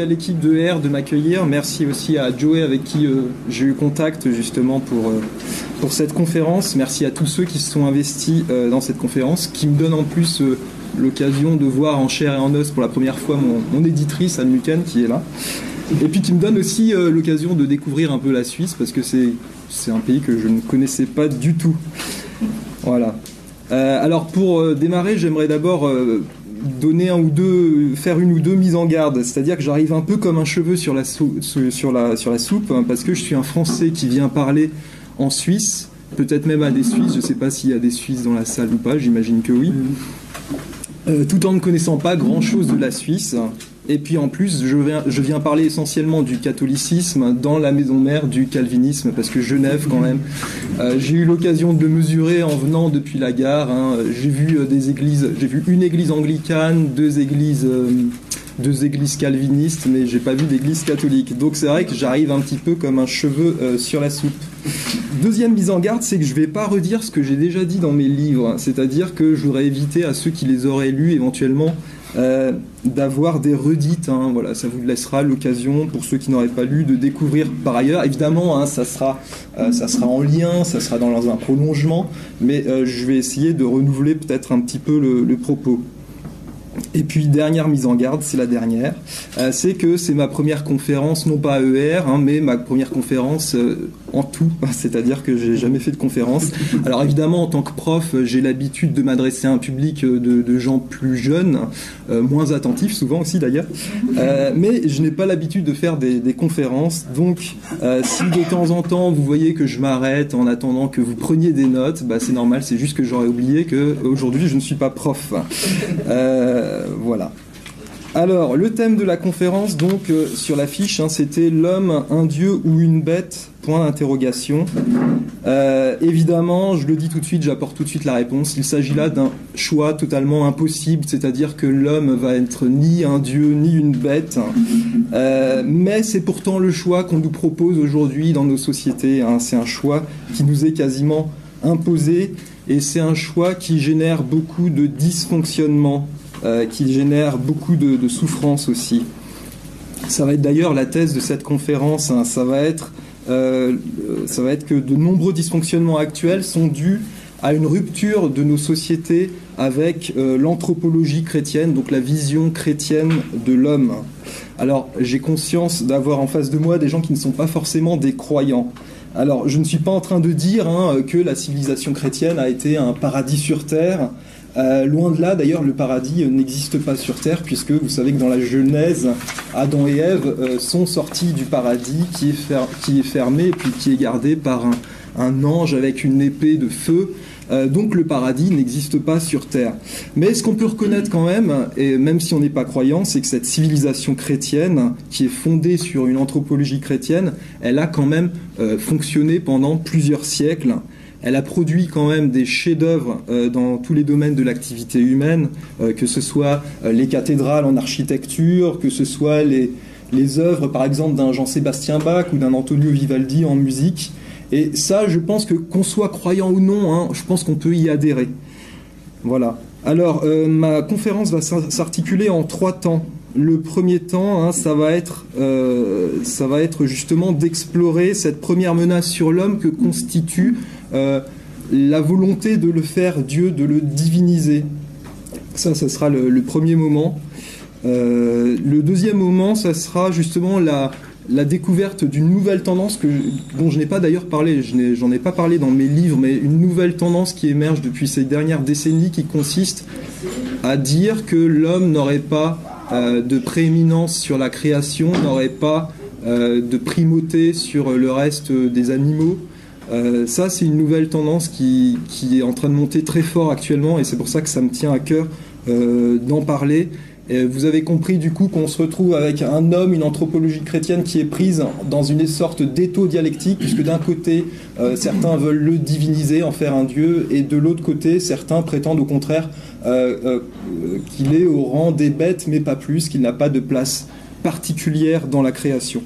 à l'équipe de R de m'accueillir. Merci aussi à Joey avec qui euh, j'ai eu contact justement pour, euh, pour cette conférence. Merci à tous ceux qui se sont investis dans cette conférence, qui me donnent en plus l'occasion de voir en chair et en os pour la première fois mon, éditrice Anne Lucan qui est là. Et puis qui me donne aussi l'occasion de découvrir un peu la Suisse parce que c'est un pays que je ne connaissais pas du tout. Voilà. alors pour démarrer, j'aimerais d'abord donner un ou deux, faire une ou deux mises en garde. C'est-à-dire que j'arrive un peu comme un cheveu sur la, soupe, hein, parce que je suis un Français qui vient parler en Suisse, peut-être même à des Suisses, je ne sais pas s'il y a des Suisses dans la salle ou pas, j'imagine que oui. Euh, tout en ne connaissant pas grand-chose de la Suisse. Et puis en plus, je viens, parler essentiellement du catholicisme dans la maison mère du calvinisme, parce que Genève, quand même, euh, j'ai eu l'occasion de le mesurer en venant depuis la gare. Hein. J'ai vu euh, des églises, j'ai vu une église anglicane, deux églises, euh, deux églises calvinistes, mais j'ai pas vu d'église catholique. Donc c'est vrai que j'arrive un petit peu comme un cheveu sur la soupe. Deuxième mise en garde, c'est que je vais pas redire ce que j'ai déjà dit dans mes livres, c'est-à-dire que je voudrais éviter à ceux qui les auraient lus éventuellement euh, d'avoir des redites. Hein, voilà, ça vous laissera l'occasion, pour ceux qui n'auraient pas lu, de découvrir par ailleurs. Évidemment, hein, ça, sera, euh, ça sera en lien, ça sera dans un prolongement, mais euh, je vais essayer de renouveler peut-être un petit peu le propos. Et puis dernière mise en garde, c'est la dernière, c'est que c'est ma première conférence, non pas ER, mais ma première conférence en tout, c'est-à-dire que j'ai jamais fait de conférence. Alors évidemment, en tant que prof, j'ai l'habitude de m'adresser à un public euh, de, gens plus jeunes, moins attentifs souvent aussi d'ailleurs, mais je n'ai pas l'habitude de faire des, conférences, donc si de temps en temps vous voyez que je m'arrête en attendant que vous preniez des notes, bah, c'est normal, c'est juste que j'aurais oublié que aujourd'hui je ne suis pas prof. Euh, voilà. Alors, le thème de la conférence, donc, euh, sur l'affiche, hein, c'était l'homme, un dieu ou une bête? Point d'interrogation. Euh, évidemment, je le dis tout de suite, j'apporte tout de suite la réponse. Il s'agit là d'un choix totalement impossible, c'est-à-dire que l'homme va être ni un dieu ni une bête. mais c'est pourtant le choix qu'on nous propose aujourd'hui dans nos sociétés. Hein. C'est un choix qui nous est quasiment imposé et c'est un choix qui génère beaucoup de dysfonctionnement euh, qui génère beaucoup de, souffrance aussi. Ça va être d'ailleurs la thèse de cette conférence, hein. ça, va être, euh, ça va être que de nombreux dysfonctionnements actuels sont dus à une rupture de nos sociétés avec euh, l'anthropologie chrétienne, donc la vision chrétienne de l'homme. Alors j'ai conscience d'avoir en face de moi des gens qui ne sont pas forcément des croyants. Alors je ne suis pas en train de dire hein, que la civilisation chrétienne a été un paradis sur terre, euh, loin de là, d'ailleurs, le paradis n'existe pas sur Terre, puisque vous savez que dans la Genèse, Adam et Ève euh, sont sortis du paradis qui est, fermé puis qui est gardé par un, ange avec une épée de feu. Euh, donc le paradis n'existe pas sur Terre. Mais ce qu'on peut reconnaître quand même, et même si on n'est pas croyant, c'est que cette civilisation chrétienne, qui est fondée sur une anthropologie chrétienne, elle a quand même fonctionné pendant plusieurs siècles. Elle a produit quand même des chefs-d'œuvre euh, dans tous les domaines de l'activité humaine, euh, que ce soit euh, les cathédrales en architecture, que ce soit les, œuvres par exemple d'un Jean-Sébastien Bach ou d'un Antonio Vivaldi en musique. Et ça, je pense que qu'on soit croyant ou non, hein, je pense qu'on peut y adhérer. Voilà. Alors, ma conférence va s'articuler en trois temps. Le premier temps, hein, ça, va être, ça va être justement d'explorer cette première menace sur l'homme que constitue euh, la volonté de le faire Dieu, de le diviniser. Ça, ça sera le, premier moment. Euh, le deuxième moment, ça sera justement la, découverte d'une nouvelle tendance que, dont je n'ai pas d'ailleurs parlé, j'en ai, pas parlé dans mes livres, mais une nouvelle tendance qui émerge depuis ces dernières décennies qui consiste à dire que l'homme n'aurait pas euh, de prééminence sur la création, n'aurait pas de primauté sur le reste des animaux, euh, ça, c'est une nouvelle tendance qui, est en train de monter très fort actuellement et c'est pour ça que ça me tient à cœur euh, d'en parler. vous avez compris du coup qu'on se retrouve avec un homme, une anthropologie chrétienne qui est prise dans une sorte d'étau dialectique, puisque d'un côté, euh, certains veulent le diviniser, en faire un dieu, et de l'autre côté, certains prétendent au contraire qu'il est au rang des bêtes, mais pas plus, qu'il n'a pas de place particulière dans la création.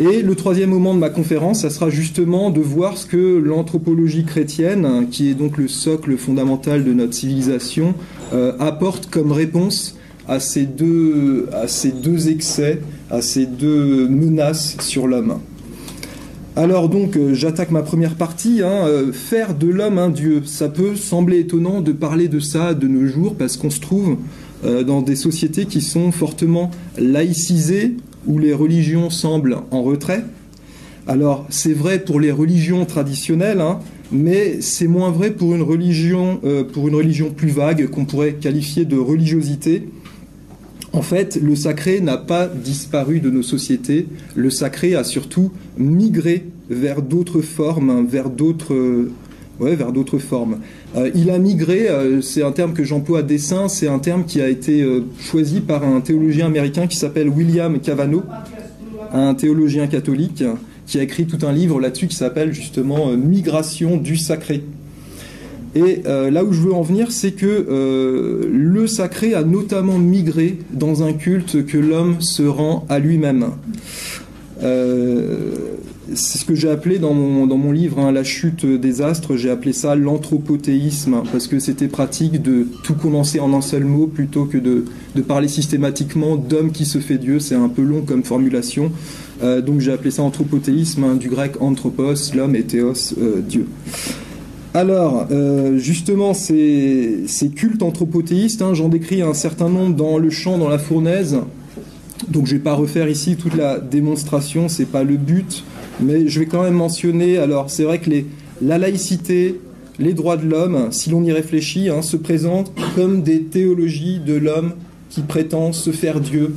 Et le troisième moment de ma conférence, ça sera justement de voir ce que l'anthropologie chrétienne, qui est donc le socle fondamental de notre civilisation, euh, apporte comme réponse à ces deux, à ces deux excès, à ces deux menaces sur l'homme. Alors donc, euh, j'attaque ma première partie. Hein, euh, faire de l'homme un dieu, ça peut sembler étonnant de parler de ça de nos jours parce qu'on se trouve euh, dans des sociétés qui sont fortement laïcisées, où les religions semblent en retrait. Alors, c'est vrai pour les religions traditionnelles, hein, mais c'est moins vrai pour une religion, pour une religion plus vague qu'on pourrait qualifier de religiosité. En fait, le sacré n'a pas disparu de nos sociétés. Le sacré a surtout migré vers d'autres formes, vers d'autres, ouais, vers d'autres formes. Euh, il a migré, euh, c'est un terme que j'emploie à dessein, c'est un terme qui a été euh, choisi par un théologien américain qui s'appelle William Cavano, un théologien catholique qui a écrit tout un livre là-dessus qui s'appelle justement Migration du sacré. Et euh, là où je veux en venir, c'est que euh, le sacré a notamment migré dans un culte que l'homme se rend à lui-même. Euh, c'est ce que j'ai appelé dans mon, dans mon livre hein, La chute des astres, j'ai appelé ça l'anthropothéisme, parce que c'était pratique de tout condenser en un seul mot plutôt que de, de parler systématiquement d'homme qui se fait Dieu. C'est un peu long comme formulation. donc j'ai appelé ça anthropothéisme, hein, du grec anthropos, l'homme, et théos, Dieu. Alors, euh, justement, ces, cultes anthropothéistes, hein, j'en décris un certain nombre dans le champ, dans la fournaise. Donc, je ne vais pas refaire ici toute la démonstration, c'est pas le but, mais je vais quand même mentionner. Alors, c'est vrai que la laïcité, les droits de l'homme, si l'on y réfléchit, hein, se présentent comme des théologies de l'homme qui prétend se faire Dieu,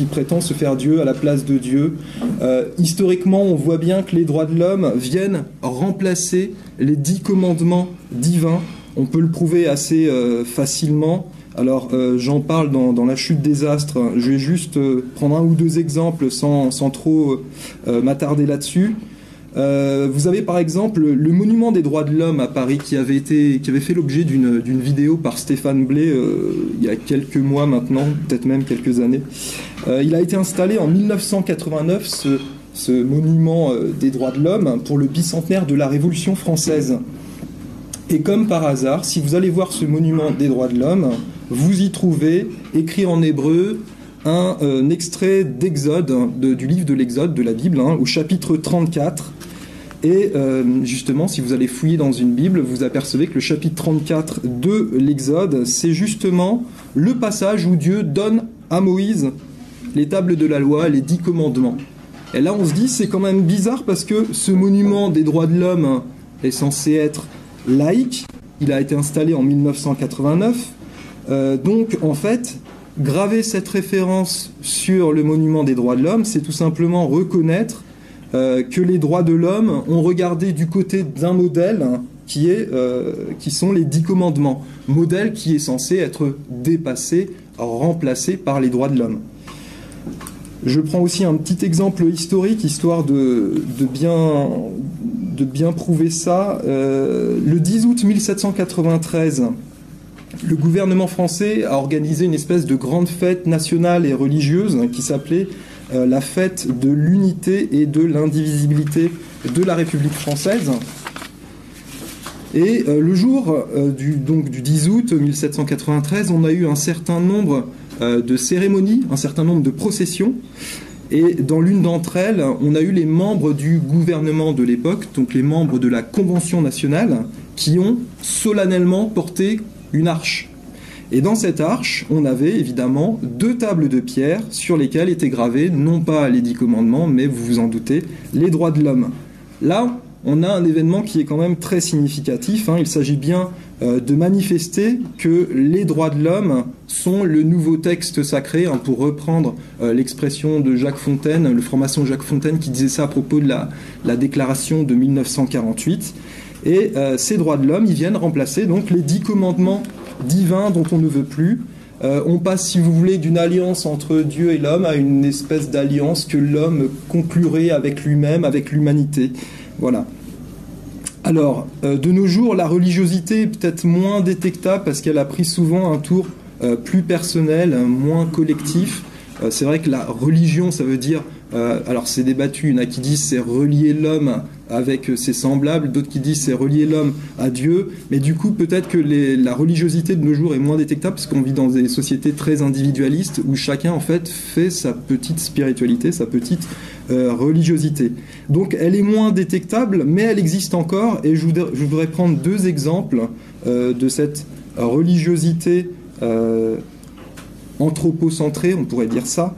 qui prétend se faire Dieu à la place de Dieu. Euh, historiquement, on voit bien que les droits de l'homme viennent remplacer les dix commandements divins. On peut le prouver assez euh, facilement. Alors, euh, j'en parle dans, La chute des astres. Je vais juste prendre un ou deux exemples sans, sans trop m'attarder là-dessus. Euh, vous avez par exemple le monument des droits de l'homme à Paris qui avait, été, qui avait fait l'objet d'une vidéo par Stéphane Blé euh, il y a quelques mois maintenant, peut-être même quelques années. Euh, il a été installé en 1989, ce, ce monument des droits de l'homme, pour le bicentenaire de la Révolution française. Et comme par hasard, si vous allez voir ce monument des droits de l'homme, vous y trouvez, écrit en hébreu, un, extrait d'Exode, du livre de l'Exode, de la Bible, hein, au chapitre 34, et euh, justement, si vous allez fouiller dans une Bible, vous apercevez que le chapitre 34 de l'Exode, c'est justement le passage où Dieu donne à Moïse les tables de la loi, les dix commandements. Et là, on se dit, c'est quand même bizarre parce que ce monument des droits de l'homme est censé être laïque. Il a été installé en 1989. Euh, donc, en fait, graver cette référence sur le monument des droits de l'homme, c'est tout simplement reconnaître euh, que les droits de l'homme ont regardé du côté d'un modèle qui, est, euh, qui sont les dix commandements, modèle qui est censé être dépassé, remplacé par les droits de l'homme. Je prends aussi un petit exemple historique, histoire de, bien, de bien prouver ça. Euh, le 10 août 1793, le gouvernement français a organisé une espèce de grande fête nationale et religieuse qui s'appelait euh, la fête de l'unité et de l'indivisibilité de la République française. Et euh, le jour euh, du, donc, du 10 août 1793, on a eu un certain nombre de cérémonies, un certain nombre de processions. Et dans l'une d'entre elles, on a eu les membres du gouvernement de l'époque, donc les membres de la Convention nationale, qui ont solennellement porté une arche et dans cette arche, on avait évidemment deux tables de pierre sur lesquelles étaient gravés non pas les dix commandements, mais vous vous en doutez, les droits de l'homme. Là, on a un événement qui est quand même très significatif. Hein. Il s'agit bien euh, de manifester que les droits de l'homme sont le nouveau texte sacré, hein, pour reprendre euh, l'expression de Jacques Fontaine, le formation Jacques Fontaine qui disait ça à propos de la déclaration de 1948. Et euh, ces droits de l'homme, ils viennent remplacer donc les dix commandements divin dont on ne veut plus. Euh, on passe, si vous voulez, d'une alliance entre Dieu et l'homme à une espèce d'alliance que l'homme conclurait avec lui-même, avec l'humanité. Voilà. Alors, euh, de nos jours, la religiosité est peut-être moins détectable parce qu'elle a pris souvent un tour plus personnel, moins collectif. c'est vrai que la religion, ça veut dire alors c'est débattu, il y en a qui disent c'est relier l'homme avec ses semblables, d'autres qui disent c'est relier l'homme à Dieu, mais du coup peut-être que la religiosité de nos jours est moins détectable parce qu'on vit dans des sociétés très individualistes où chacun en fait fait sa petite spiritualité, sa petite euh, religiosité. Donc elle est moins détectable, mais elle existe encore et je voudrais, prendre deux exemples euh, de cette religiosité anthropocentrée, on pourrait dire ça.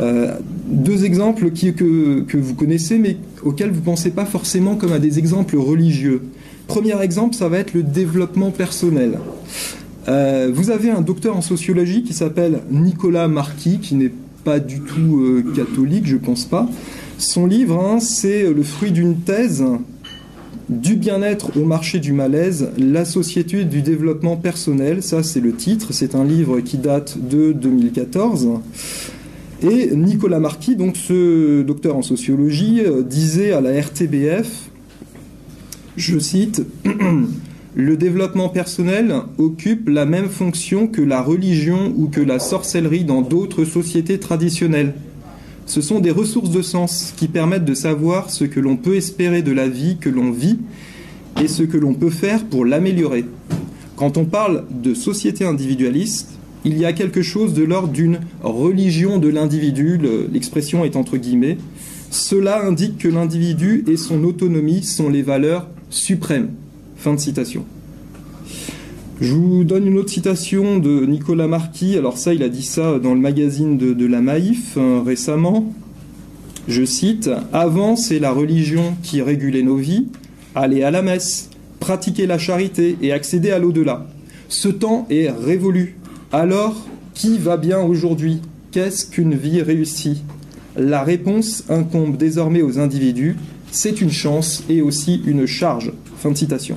Euh, deux exemples que, vous connaissez, mais auxquels vous ne pensez pas forcément comme à des exemples religieux. Premier exemple, ça va être le développement personnel. Euh, vous avez un docteur en sociologie qui s'appelle Nicolas Marquis, qui n'est pas du tout euh, catholique, je pense pas. Son livre, hein, c'est le fruit d'une thèse du bien-être au marché du malaise, la société du développement personnel. Ça, c'est le titre. C'est un livre qui date de 2014. Et Nicolas Marquis, donc ce docteur en sociologie, euh, disait à la RTBF, je cite, Le développement personnel occupe la même fonction que la religion ou que la sorcellerie dans d'autres sociétés traditionnelles. Ce sont des ressources de sens qui permettent de savoir ce que l'on peut espérer de la vie que l'on vit et ce que l'on peut faire pour l'améliorer. Quand on parle de société individualiste, il y a quelque chose de l'ordre d'une religion de l'individu, l'expression est entre guillemets. Cela indique que l'individu et son autonomie sont les valeurs suprêmes. Fin de citation. Je vous donne une autre citation de Nicolas Marquis. Alors ça, il a dit ça dans le magazine de, la Maïf euh, récemment. Je cite, Avant, c'est la religion qui régulait nos vies. Aller à la messe, pratiquer la charité et accéder à l'au-delà. Ce temps est révolu. Alors, qui va bien aujourd'hui? Qu'est-ce qu'une vie réussie? La réponse incombe désormais aux individus. C'est une chance et aussi une charge. Fin de citation.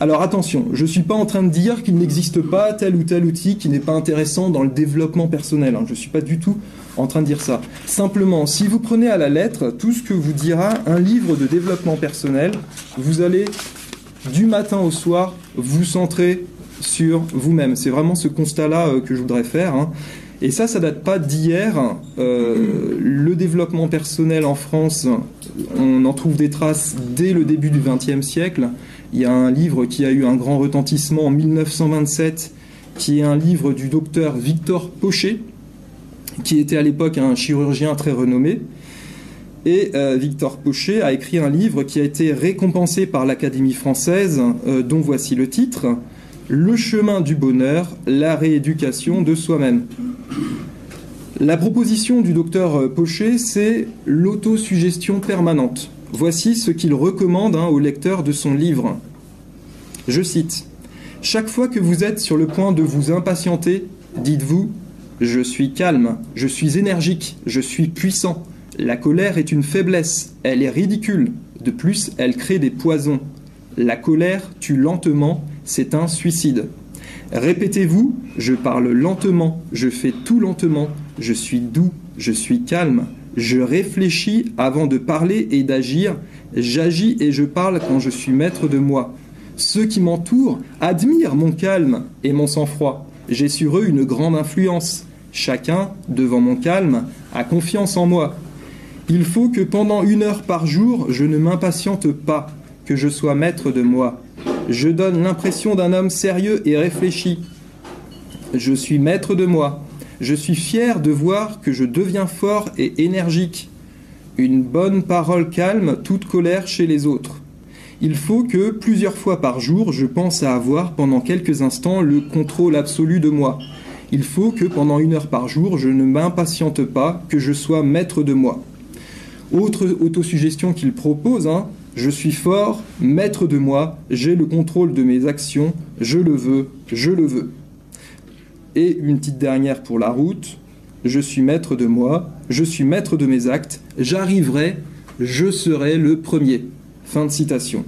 Alors attention, je ne suis pas en train de dire qu'il n'existe pas tel ou tel outil qui n'est pas intéressant dans le développement personnel. Hein. Je ne suis pas du tout en train de dire ça. Simplement, si vous prenez à la lettre tout ce que vous dira un livre de développement personnel, vous allez du matin au soir vous centrer sur vous-même. C'est vraiment ce constat-là euh, que je voudrais faire. Hein. Et ça, ça date pas d'hier. Euh, le développement personnel en France, on en trouve des traces dès le début du XXe siècle. Il y a un livre qui a eu un grand retentissement en 1927, qui est un livre du docteur Victor Pochet, qui était à l'époque un chirurgien très renommé. Et euh, Victor Pochet a écrit un livre qui a été récompensé par l'Académie française, dont voici le titre, le chemin du bonheur, la rééducation de soi-même. La proposition du docteur Pochet, c'est l'autosuggestion permanente. Voici ce qu'il recommande hein, au lecteur de son livre. Je cite Chaque fois que vous êtes sur le point de vous impatienter, dites-vous Je suis calme, je suis énergique, je suis puissant. La colère est une faiblesse, elle est ridicule. De plus, elle crée des poisons. La colère tue lentement c'est un suicide. Répétez-vous, je parle lentement, je fais tout lentement, je suis doux, je suis calme, je réfléchis avant de parler et d'agir, j'agis et je parle quand je suis maître de moi. Ceux qui m'entourent admirent mon calme et mon sang-froid. J'ai sur eux une grande influence. Chacun, devant mon calme, a confiance en moi. Il faut que pendant une heure par jour, je ne m'impatiente pas, que je sois maître de moi. Je donne l'impression d'un homme sérieux et réfléchi. Je suis maître de moi. Je suis fier de voir que je deviens fort et énergique. Une bonne parole calme toute colère chez les autres. Il faut que plusieurs fois par jour, je pense à avoir pendant quelques instants le contrôle absolu de moi. Il faut que pendant une heure par jour, je ne m'impatiente pas, que je sois maître de moi. Autre autosuggestion qu'il propose, hein, je suis fort, maître de moi, j'ai le contrôle de mes actions, je le veux, je le veux. Et une petite dernière pour la route, je suis maître de moi, je suis maître de mes actes, j'arriverai, je serai le premier. Fin de citation.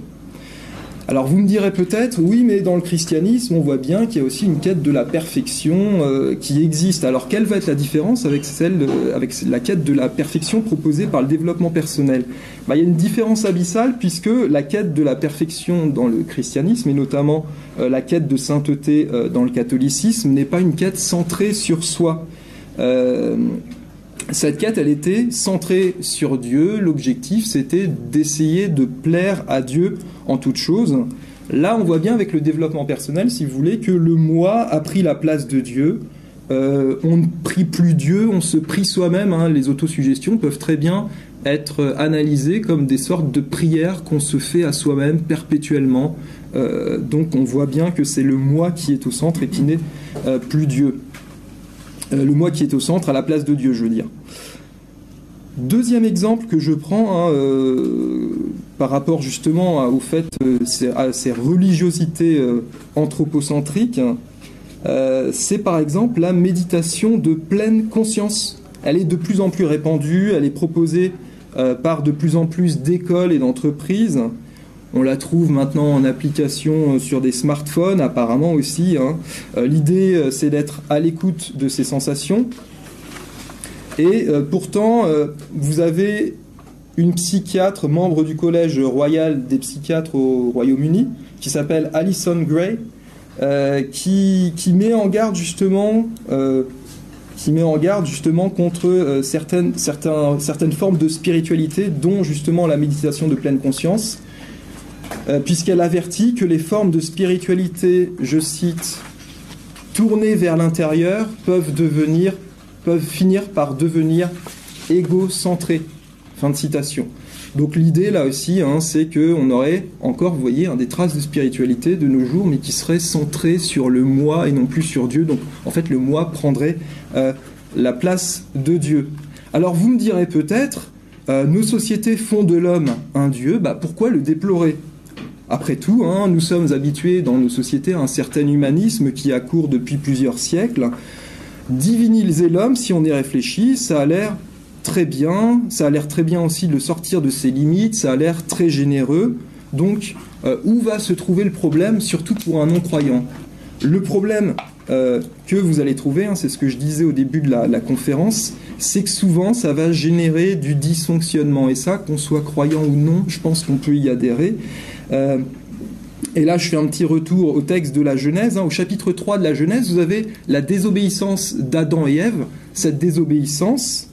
Alors vous me direz peut-être, oui, mais dans le christianisme, on voit bien qu'il y a aussi une quête de la perfection euh, qui existe. Alors quelle va être la différence avec celle, avec la quête de la perfection proposée par le développement personnel? Bah, Il y a une différence abyssale puisque la quête de la perfection dans le christianisme et notamment euh, la quête de sainteté euh, dans le catholicisme n'est pas une quête centrée sur soi. Cette quête, elle était centrée sur Dieu. L'objectif, c'était d'essayer de plaire à Dieu en toute chose. Là, on voit bien avec le développement personnel, si vous voulez, que le moi a pris la place de Dieu. Euh, on ne prie plus Dieu, on se prie soi-même. Hein. Les autosuggestions peuvent très bien être analysées comme des sortes de prières qu'on se fait à soi-même perpétuellement. Euh, donc on voit bien que c'est le moi qui est au centre et qui n'est euh, plus Dieu. Le moi qui est au centre à la place de Dieu, je veux dire. Deuxième exemple que je prends hein, par rapport justement au fait à ces religiosités anthropocentriques, euh, c'est par exemple la méditation de pleine conscience. Elle est de plus en plus répandue, elle est proposée euh, par de plus en plus d'écoles et d'entreprises. On la trouve maintenant en application sur des smartphones, apparemment aussi. Hein. Euh, l'idée, c'est d'être à l'écoute de ses sensations. Et pourtant, vous avez une psychiatre, membre du Collège royal des psychiatres au Royaume-Uni, qui s'appelle Alison Gray, euh, qui, met en garde justement euh, qui met en garde justement contre euh, certaines, certaines formes de spiritualité, dont justement la méditation de pleine conscience, puisqu'elle avertit que les formes de spiritualité, je cite, tournées vers l'intérieur, peuvent devenir, peuvent finir par devenir égocentrées. Fin de citation. Donc l'idée là aussi, hein, c'est qu'on aurait encore, vous voyez, hein, des traces de spiritualité de nos jours, mais qui seraient centrées sur le moi et non plus sur Dieu. Donc en fait, le moi prendrait euh, la place de Dieu. Alors vous me direz peut-être, euh, nos sociétés font de l'homme un Dieu, bah, pourquoi le déplorer? Après tout, hein, nous sommes habitués dans nos sociétés à un certain humanisme qui a cours depuis plusieurs siècles. Diviniser l'homme, si on y réfléchit, ça a l'air très bien, ça a l'air très bien aussi de sortir de ses limites, ça a l'air très généreux. Donc, euh, où va se trouver le problème, surtout pour un non-croyant? Le problème euh, que vous allez trouver, hein, c'est ce que je disais au début de la, conférence, c'est que souvent ça va générer du dysfonctionnement. Et ça, qu'on soit croyant ou non, je pense qu'on peut y adhérer. Euh, et là, je fais un petit retour au texte de la Genèse. Hein. Au chapitre 3 de la Genèse, vous avez la désobéissance d'Adam et Ève. Cette désobéissance,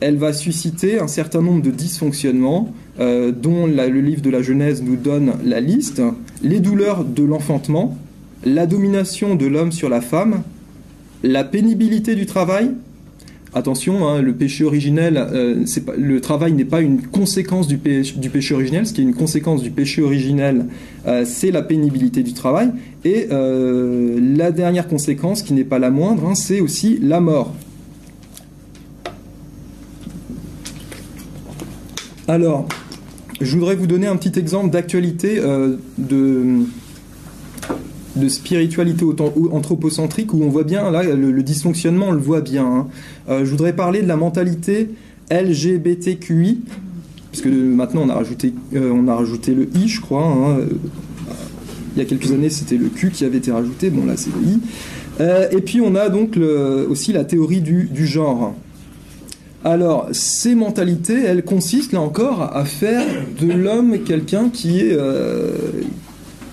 elle va susciter un certain nombre de dysfonctionnements euh, dont le livre de la Genèse nous donne la liste, les douleurs de l'enfantement, la domination de l'homme sur la femme, la pénibilité du travail. Attention, hein, le péché originel, euh, le travail n'est pas une conséquence du péché, originel. Ce qui est une conséquence du péché originel, euh, c'est la pénibilité du travail. Et la dernière conséquence, qui n'est pas la moindre, hein, c'est aussi la mort. Alors, je voudrais vous donner un petit exemple d'actualité euh, de, de spiritualité anthropocentrique où on voit bien, là, le, dysfonctionnement, on le voit bien. Hein. Euh, je voudrais parler de la mentalité LGBTQI, parce que maintenant on a rajouté, euh, on a rajouté le I, je crois. Hein. Il y a quelques années, c'était le Q qui avait été rajouté, bon là c'est le I. et puis on a donc aussi la théorie du, genre. Alors, ces mentalités, elles consistent là encore à faire de l'homme quelqu'un qui est euh,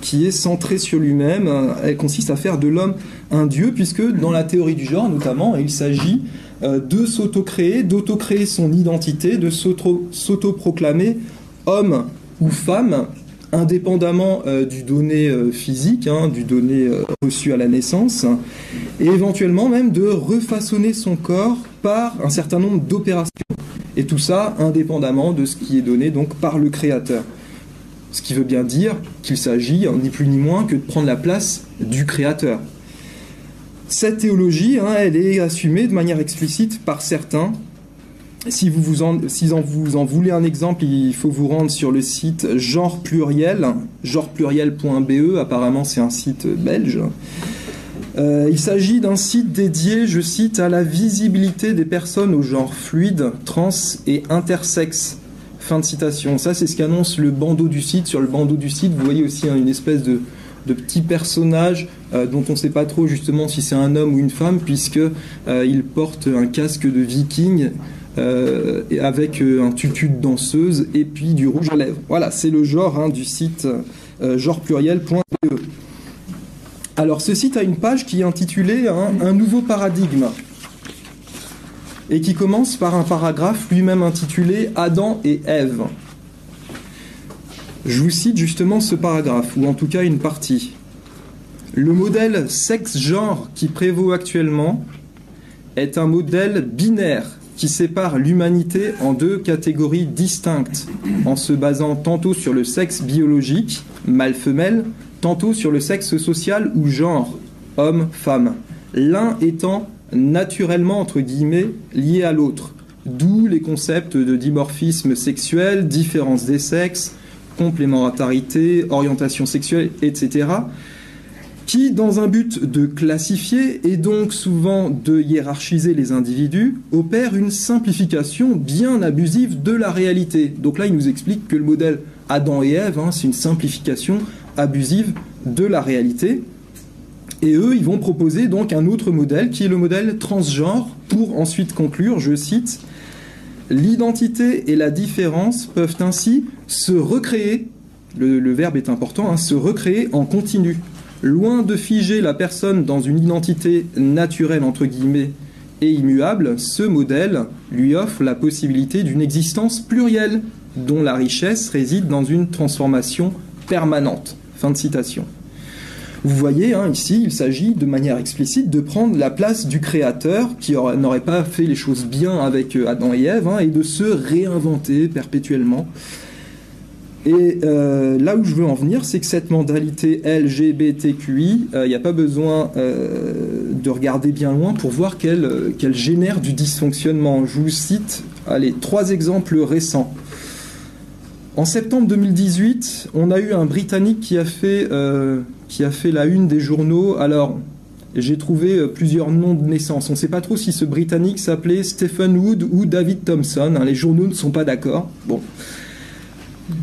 qui est centré sur lui-même. Elles consistent à faire de l'homme un dieu, puisque dans la théorie du genre, notamment, il s'agit euh, de s'auto-créer, d'auto-créer son identité, de s'auto-proclamer homme ou femme, indépendamment euh, du donné physique, hein, du donné reçu à la naissance, et éventuellement même de refaçonner son corps par un certain nombre d'opérations. Et tout ça indépendamment de ce qui est donné donc par le créateur. Ce qui veut bien dire qu'il s'agit ni plus ni moins que de prendre la place du créateur. Cette théologie, hein, elle est assumée de manière explicite par certains. Si vous, vous en, vous en voulez un exemple, il faut vous rendre sur le site genre pluriel, genrepluriel.be, apparemment c'est un site belge. Euh, il s'agit d'un site dédié, je cite, à la visibilité des personnes au genre fluide, trans et intersexe. Fin de citation. Ça, c'est ce qu'annonce le bandeau du site. Sur le bandeau du site, vous voyez aussi hein, une espèce de, petit personnage euh, dont on ne sait pas trop justement si c'est un homme ou une femme, puisque euh, il porte un casque de viking. avec un tutu de danseuse et puis du rouge à lèvres. Voilà, c'est le genre hein, du site genrepluriel.be. Alors ce site a une page qui est intitulée Un nouveau paradigme. Et qui commence par un paragraphe lui-même intitulé Adam et Ève. Je vous cite justement ce paragraphe, ou en tout cas une partie. Le modèle sexe-genre qui prévaut actuellement est un modèle binaire qui sépare l'humanité en deux catégories distinctes, en se basant tantôt sur le sexe biologique, mâle-femelle, tantôt sur le sexe social ou genre, homme-femme, l'un étant naturellement, entre guillemets, à l'autre, d'où les concepts de dimorphisme sexuel, différence des sexes, complémentarité, orientation sexuelle, etc., qui, dans un but de classifier et donc souvent de hiérarchiser les individus, opère une simplification bien abusive de la réalité. Donc là, il nous explique que le modèle Adam et Ève, hein, c'est une simplification abusive de la réalité. Et eux, ils vont proposer donc un autre modèle qui est le modèle transgenre pour ensuite conclure, je cite, L'identité et la différence peuvent ainsi se recréer, le, verbe est important, hein, se recréer en continu. Loin de figer la personne dans une identité naturelle, entre guillemets, et immuable, ce modèle lui offre la possibilité d'une existence plurielle, dont la richesse réside dans une transformation permanente. Fin de citation. Vous voyez, hein, ici, il s'agit de manière explicite de prendre la place du créateur qui n'aurait pas fait les choses bien avec euh, Adam et Ève hein, et de se réinventer perpétuellement. Et euh, là où je veux en venir, c'est que cette modalité LGBTQI, il euh, n'y a pas besoin de regarder bien loin pour voir qu'elle génère du dysfonctionnement. Je vous cite allez, trois exemples récents. En septembre 2018, on a eu un Britannique qui a fait qui a fait la une des journaux. Alors, j'ai trouvé euh, plusieurs noms de naissance. On ne sait pas trop si ce Britannique s'appelait Stephen Wood ou David Thompson. Hein. les journaux ne sont pas d'accord. Bon.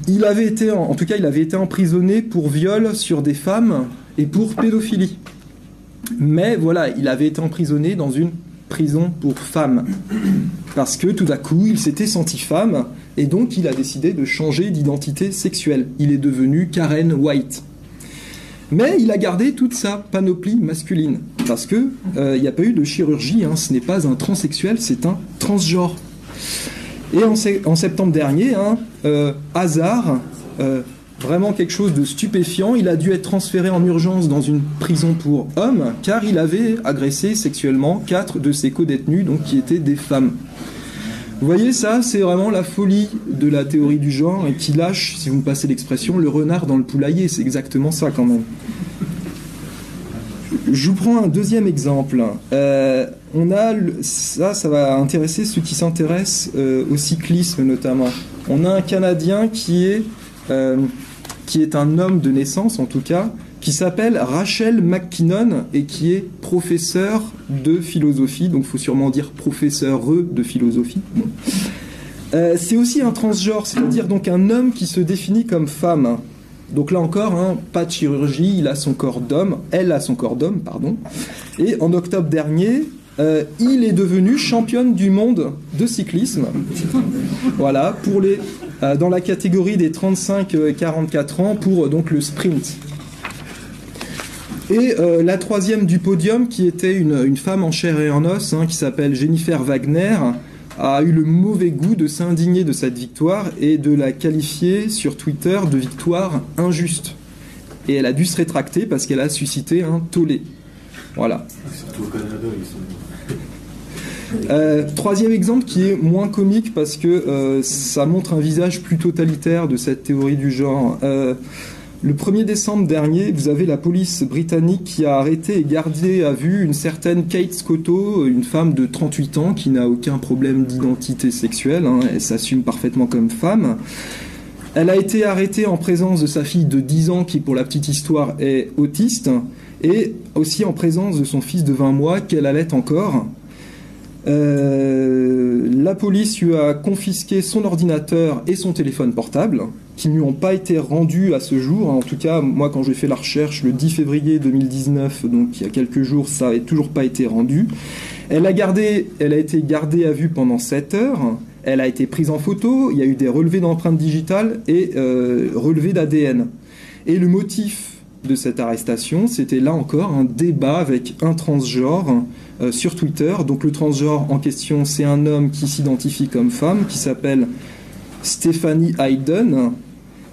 Il avait été, en, tout cas, il avait été emprisonné pour viol sur des femmes et pour pédophilie. Mais voilà, il avait été emprisonné dans une prison pour femmes. Parce que tout à coup, il s'était senti femme et donc il a décidé de changer d'identité sexuelle. Il est devenu Karen White. Mais il a gardé toute sa panoplie masculine. Parce que euh, il n'y a pas eu de chirurgie, hein. ce n'est pas un transsexuel, c'est un transgenre. Et en, septembre dernier, hein, euh, hasard, euh, vraiment quelque chose de stupéfiant, il a dû être transféré en urgence dans une prison pour hommes, car il avait agressé sexuellement quatre de ses co-détenus, donc qui étaient des femmes. Vous voyez, ça, c'est vraiment la folie de la théorie du genre et qui lâche, si vous me passez l'expression, le renard dans le poulailler. C'est exactement ça quand même. Je vous prends un deuxième exemple. Euh, on a ça, ça va intéresser ceux qui s'intéressent euh, au cyclisme notamment. On a un Canadien qui est euh, qui est un homme de naissance en tout cas, qui s'appelle Rachel McKinnon et qui est professeur de philosophie, donc il faut sûrement dire professeur de philosophie. Euh, c'est aussi un transgenre, c'est-à-dire donc un homme qui se définit comme femme. Donc là encore, hein, pas de chirurgie, il a son corps d'homme, elle a son corps d'homme, pardon. Et en octobre dernier, euh, il est devenu championne du monde de cyclisme. Voilà, pour les, euh, dans la catégorie des 35-44 ans pour donc le sprint. Et euh, la troisième du podium, qui était une, femme en chair et en os, hein, qui s'appelle Jennifer Wagner, a eu le mauvais goût de s'indigner de cette victoire et de la qualifier sur Twitter de victoire injuste. Et elle a dû se rétracter parce qu'elle a suscité un tollé. Voilà. Euh, troisième exemple qui est moins comique parce que euh, ça montre un visage plus totalitaire de cette théorie du genre. Le 1er décembre dernier, vous avez la police britannique qui a arrêté et gardé à vue une certaine Kate Scotto, une femme de 38 ans qui n'a aucun problème d'identité sexuelle, hein, elle s'assume parfaitement comme femme. Elle a été arrêtée en présence de sa fille de 10 ans qui, pour la petite histoire, est autiste, et aussi en présence de son fils de 20 mois qu'elle allait encore. Euh, la police lui a confisqué son ordinateur et son téléphone portable, qui lui ont pas été rendus à ce jour. En tout cas, moi, quand j'ai fait la recherche le 10 février 2019, donc il y a quelques jours, ça n'avait toujours pas été rendu. Elle a, gardé, elle a été gardée à vue pendant 7 heures. Elle a été prise en photo. Il y a eu des relevés d'empreintes digitales et euh, relevés d'ADN. Et le motif de cette arrestation, c'était là encore un débat avec un transgenre euh, sur Twitter. Donc le transgenre en question, c'est un homme qui s'identifie comme femme, qui s'appelle Stephanie Hayden.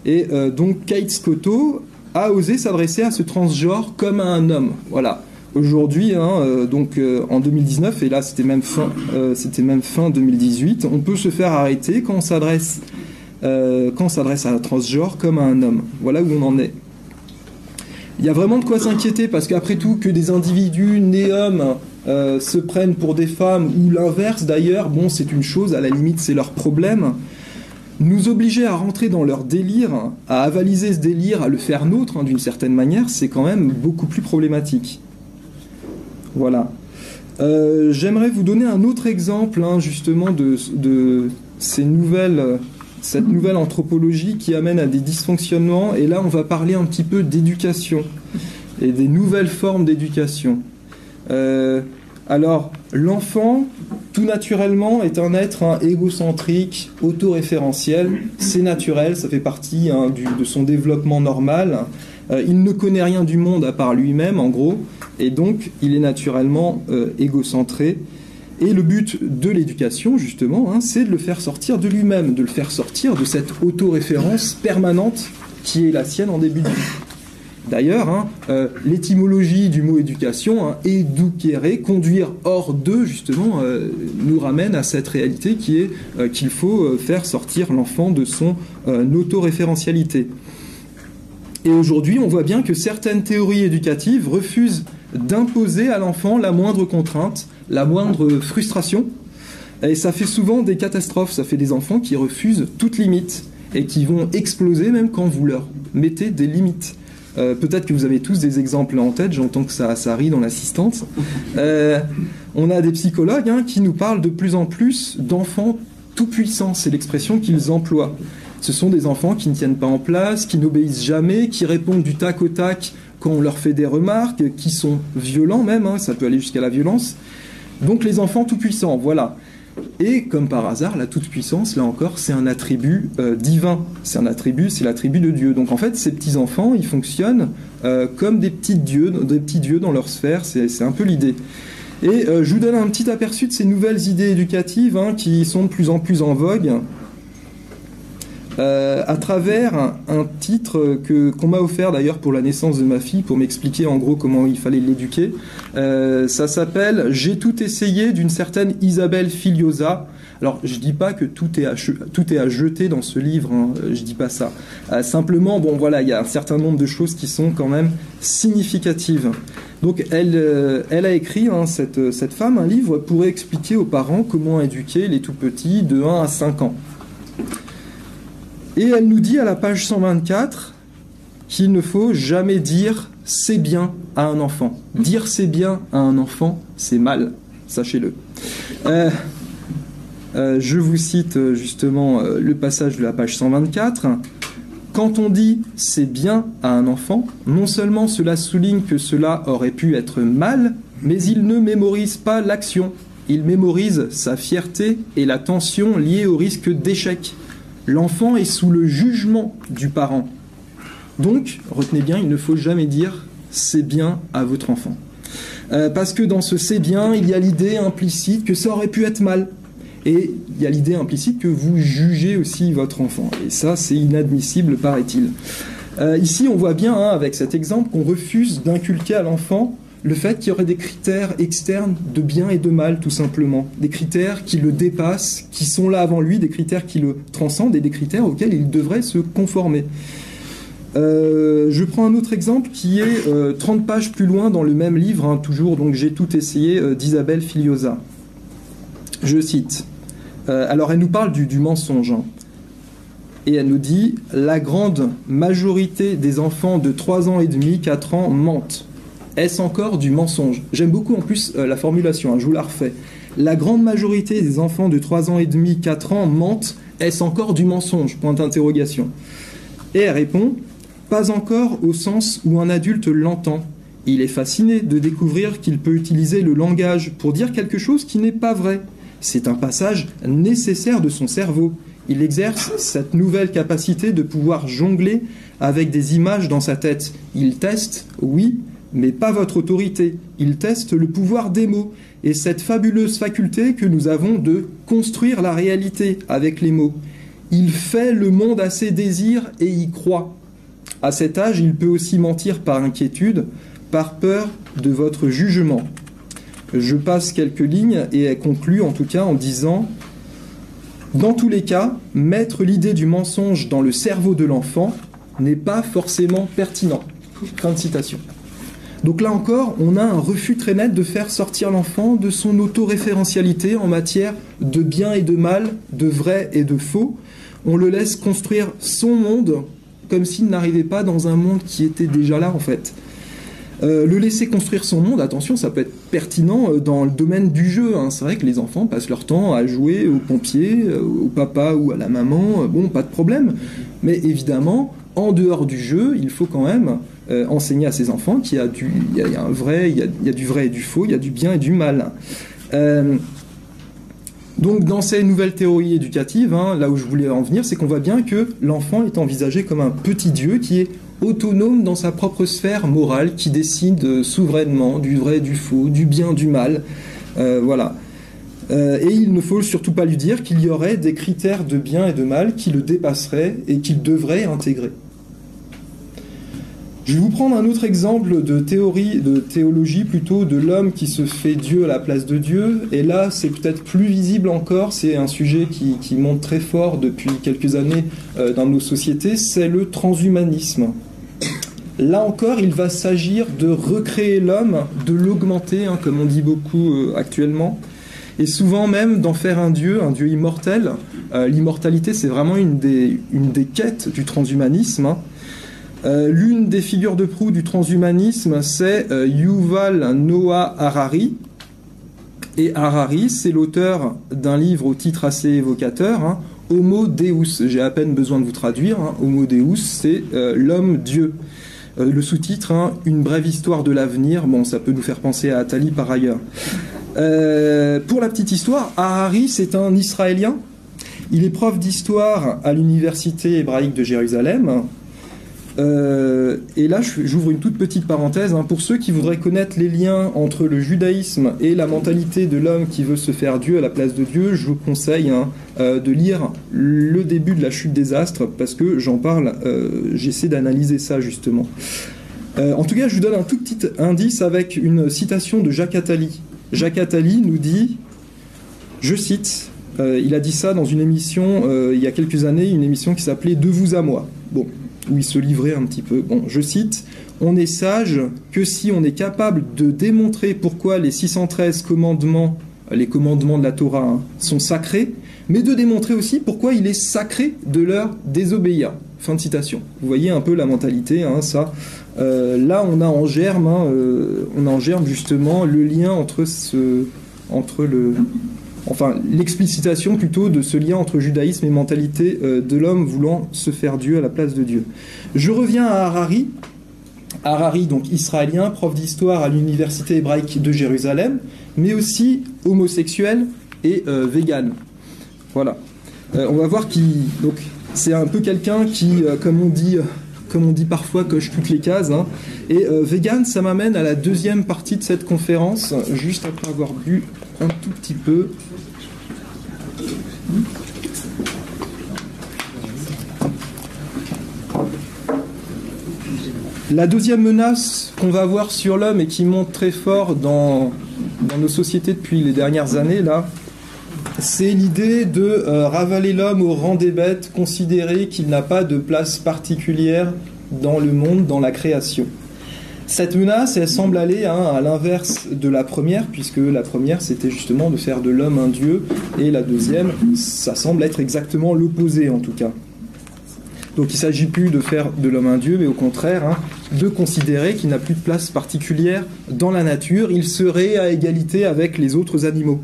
Et euh, donc Kate Scotto a osé s'adresser à ce transgenre comme à un homme. Voilà. Aujourd'hui, hein, euh, donc en 2019, et là c'était même fin, c'était même fin 2018, on peut se faire arrêter quand on s'adresse quand s'adresse à un transgenre comme à un homme. Voilà où on en est. Il y a vraiment de quoi s'inquiéter parce qu'après tout, que des individus nés hommes euh, se prennent pour des femmes ou l'inverse d'ailleurs, bon, c'est une chose, à la limite, c'est leur problème. Nous obliger à rentrer dans leur délire, à avaliser ce délire, à le faire nôtre hein, d'une certaine manière, c'est quand même beaucoup plus problématique. Voilà. Euh, j'aimerais vous donner un autre exemple hein, justement de, ces nouvelles cette nouvelle anthropologie qui amène à des dysfonctionnements. Et là, on va parler un petit peu d'éducation et des nouvelles formes d'éducation. Euh, alors, l'enfant, tout naturellement, est un être hein, égocentrique, autoréférentiel. C'est naturel, ça fait partie hein, de son développement normal. Euh, il ne connaît rien du monde à part lui-même, en gros, et donc il est naturellement euh, égocentré. Et le but de l'éducation, justement, hein, c'est de le faire sortir de lui-même, de le faire sortir de cette autoréférence permanente qui est la sienne en début de vie. D'ailleurs, hein, euh, l'étymologie du mot éducation, hein, éduquer, conduire hors d'eux, justement, euh, nous ramène à cette réalité qui est euh, qu'il faut faire sortir l'enfant de son autoréférentialité. Et aujourd'hui, on voit bien que certaines théories éducatives refusent d'imposer à l'enfant la moindre contrainte, la moindre frustration. Et ça fait souvent des catastrophes, ça fait des enfants qui refusent toute limite et qui vont exploser même quand vous leur mettez des limites. Euh, peut-être que vous avez tous des exemples en tête, j'entends que ça, ça rit dans l'assistante. Euh, on a des psychologues hein, qui nous parlent de plus en plus d'enfants tout-puissants, c'est l'expression qu'ils emploient. Ce sont des enfants qui ne tiennent pas en place, qui n'obéissent jamais, qui répondent du tac au tac quand on leur fait des remarques, qui sont violents même, hein, ça peut aller jusqu'à la violence. Donc les enfants tout-puissants, voilà. Et comme par hasard, la toute-puissance, là encore, c'est un attribut euh, divin. C'est un attribut, c'est l'attribut de Dieu. Donc en fait, ces petits-enfants, ils fonctionnent euh, comme des petits dieux, des petits dans leur sphère. C'est un peu l'idée. Et euh, je vous donne un petit aperçu de ces nouvelles idées éducatives hein, qui sont de plus en plus en vogue. Euh, à travers un, titre que qu'on m'a offert d'ailleurs pour la naissance de ma fille pour m'expliquer en gros comment il fallait l'éduquer. Euh, ça s'appelle J'ai tout essayé d'une certaine Isabelle Filiosa. Alors je dis pas que tout est à, tout est à jeter dans ce livre, hein, je dis pas ça. Euh, simplement bon voilà il y a un certain nombre de choses qui sont quand même significatives. Donc elle, elle a écrit, hein, cette, cette femme, un livre pour expliquer aux parents comment éduquer les tout petits de 1 à 5 ans. Et elle nous dit à la page 124 qu'il ne faut jamais dire c'est bien à un enfant. Dire c'est bien à un enfant, c'est mal, sachez-le. Euh, euh, je vous cite euh, justement le passage de la page 124. Quand on dit c'est bien à un enfant, non seulement cela souligne que cela aurait pu être mal, mais il ne mémorise pas l'action. Il mémorise sa fierté et la tension liée au risque d'échec l'enfant est sous le jugement du parent. Donc, retenez bien, il ne faut jamais dire c'est bien à votre enfant. Euh, parce que dans ce c'est bien, il y a l'idée implicite que ça aurait pu être mal. Et il y a l'idée implicite que vous jugez aussi votre enfant. Et ça, c'est inadmissible, paraît-il. Euh, ici, on voit bien, hein, avec cet exemple, qu'on refuse d'inculquer à l'enfant le fait qu'il y aurait des critères externes de bien et de mal, tout simplement. Des critères qui le dépassent, qui sont là avant lui, des critères qui le transcendent et des critères auxquels il devrait se conformer. Euh, je prends un autre exemple qui est 30 euh, pages plus loin dans le même livre, hein, toujours, donc j'ai tout essayé, euh, d'Isabelle Filiosa. Je cite. alors elle nous parle du, du mensonge. Hein. et elle nous dit La grande majorité des enfants de 3 ans et demi, 4 ans mentent. Est-ce encore du mensonge? J'aime beaucoup en plus euh, la formulation, hein, je vous la refais. La grande majorité des enfants de 3 ans et demi, 4 ans mentent. Est-ce encore du mensonge? Point d'interrogation. Et elle répond Pas encore au sens où un adulte l'entend. Il est fasciné de découvrir qu'il peut utiliser le langage pour dire quelque chose qui n'est pas vrai. C'est un passage nécessaire de son cerveau. Il exerce cette nouvelle capacité de pouvoir jongler avec des images dans sa tête. Il teste, oui, mais pas votre autorité. Il teste le pouvoir des mots et cette fabuleuse faculté que nous avons de construire la réalité avec les mots. Il fait le monde à ses désirs et y croit. À cet âge, il peut aussi mentir par inquiétude, par peur de votre jugement. Je passe quelques lignes et elle conclut en tout cas en disant Dans tous les cas, mettre l'idée du mensonge dans le cerveau de l'enfant n'est pas forcément pertinent. Fin de citation. Donc là encore, on a un refus très net de faire sortir l'enfant de son autoréférentialité en matière de bien et de mal, de vrai et de faux. On le laisse construire son monde comme s'il n'arrivait pas dans un monde qui était déjà là en fait. Euh, le laisser construire son monde, attention, ça peut être pertinent euh, dans le domaine du jeu. Hein. C'est vrai que les enfants passent leur temps à jouer aux pompiers, euh, au papa ou à la maman, bon, pas de problème. Mais évidemment, en dehors du jeu, il faut quand même enseigner à ses enfants qu'il y a du, vrai, il y a, du vrai et du faux, il y a du bien et du mal. donc dans ces nouvelles théories éducatives, hein, là où je voulais en venir, c'est qu'on voit bien que l'enfant est envisagé comme un petit Dieu qui est autonome dans sa propre sphère morale, qui décide souverainement du vrai, du faux, du bien, du mal. Euh, voilà. Euh, et il ne faut surtout pas lui dire qu'il y aurait des critères de bien et de mal qui le dépasseraient et qu'il devrait intégrer. Je vais vous prendre un autre exemple de théorie, de théologie plutôt, de l'homme qui se fait Dieu à la place de Dieu. Et là, c'est peut-être plus visible encore, c'est un sujet qui, monte très fort depuis quelques années euh, dans nos sociétés, c'est le transhumanisme. Là encore, il va s'agir de recréer l'homme, de l'augmenter, hein, comme on dit beaucoup euh, actuellement, et souvent même d'en faire un dieu, un dieu immortel. Euh, l'immortalité, c'est vraiment une des, une des, quêtes du transhumanisme. Hein. Euh, l'une des figures de proue du transhumanisme, c'est Yuval Noah Harari. Et Harari, c'est l'auteur d'un livre au titre assez évocateur, hein, Homo Deus. J'ai à peine besoin de vous traduire. Homo Deus, c'est. Euh, le sous-titre, hein, Une brève histoire de l'avenir. Bon, ça peut nous faire penser à Atali par ailleurs. Euh, pour la petite histoire, Harari, c'est un Israélien. Il est prof d'histoire à l'université hébraïque de Jérusalem. Euh, et là, j'ouvre une toute petite parenthèse. Hein. pour ceux qui voudraient connaître les liens entre le judaïsme et la mentalité de l'homme qui veut se faire Dieu à la place de Dieu, je vous conseille hein, euh, de lire le début de la chute des astres parce que j'en parle, euh, j'essaie d'analyser ça justement. en tout cas, je vous donne un tout petit indice avec une citation de Jacques Attali. Jacques Attali nous dit, je cite, il a dit ça dans une émission il y a quelques années, une émission qui s'appelait De vous à moi. Bon, où il se livrait un petit peu. Bon, je cite On est sage que si on est capable de démontrer pourquoi les 613 commandements, les commandements de la Torah, hein, sont sacrés, mais de démontrer aussi pourquoi il est sacré de leur désobéir. Fin de citation. Vous voyez un peu la mentalité, hein, ça. Euh, là, on a en germe, hein, euh, on en germe justement le lien entre le, enfin l'explicitation plutôt de ce lien entre judaïsme et mentalité euh, de l'homme voulant se faire Dieu à la place de Dieu. Je reviens à Harari. Harari, donc israélien, prof d'histoire à l'université hébraïque de Jérusalem, mais aussi homosexuel et euh, vegan. Voilà. Euh, on va voir qui. Donc, c'est un peu quelqu'un qui, comme on dit, comme on dit parfois, coche toutes les cases. Hein. Et vegan, ça m'amène à la deuxième partie de cette conférence, juste après avoir bu un tout petit peu. La deuxième menace qu'on va voir sur l'homme et qui monte très fort dans, nos sociétés depuis les dernières années, là, c'est l'idée de euh, ravaler l'homme au rang des bêtes, considérer qu'il n'a pas de place particulière dans le monde, dans la création. Cette menace, elle semble aller hein, à l'inverse de la première, puisque la première, c'était justement de faire de l'homme un dieu, et la deuxième, ça semble être exactement l'opposé en tout cas. Donc il ne s'agit plus de faire de l'homme un dieu, mais au contraire, hein, de considérer qu'il n'a plus de place particulière dans la nature, il serait à égalité avec les autres animaux.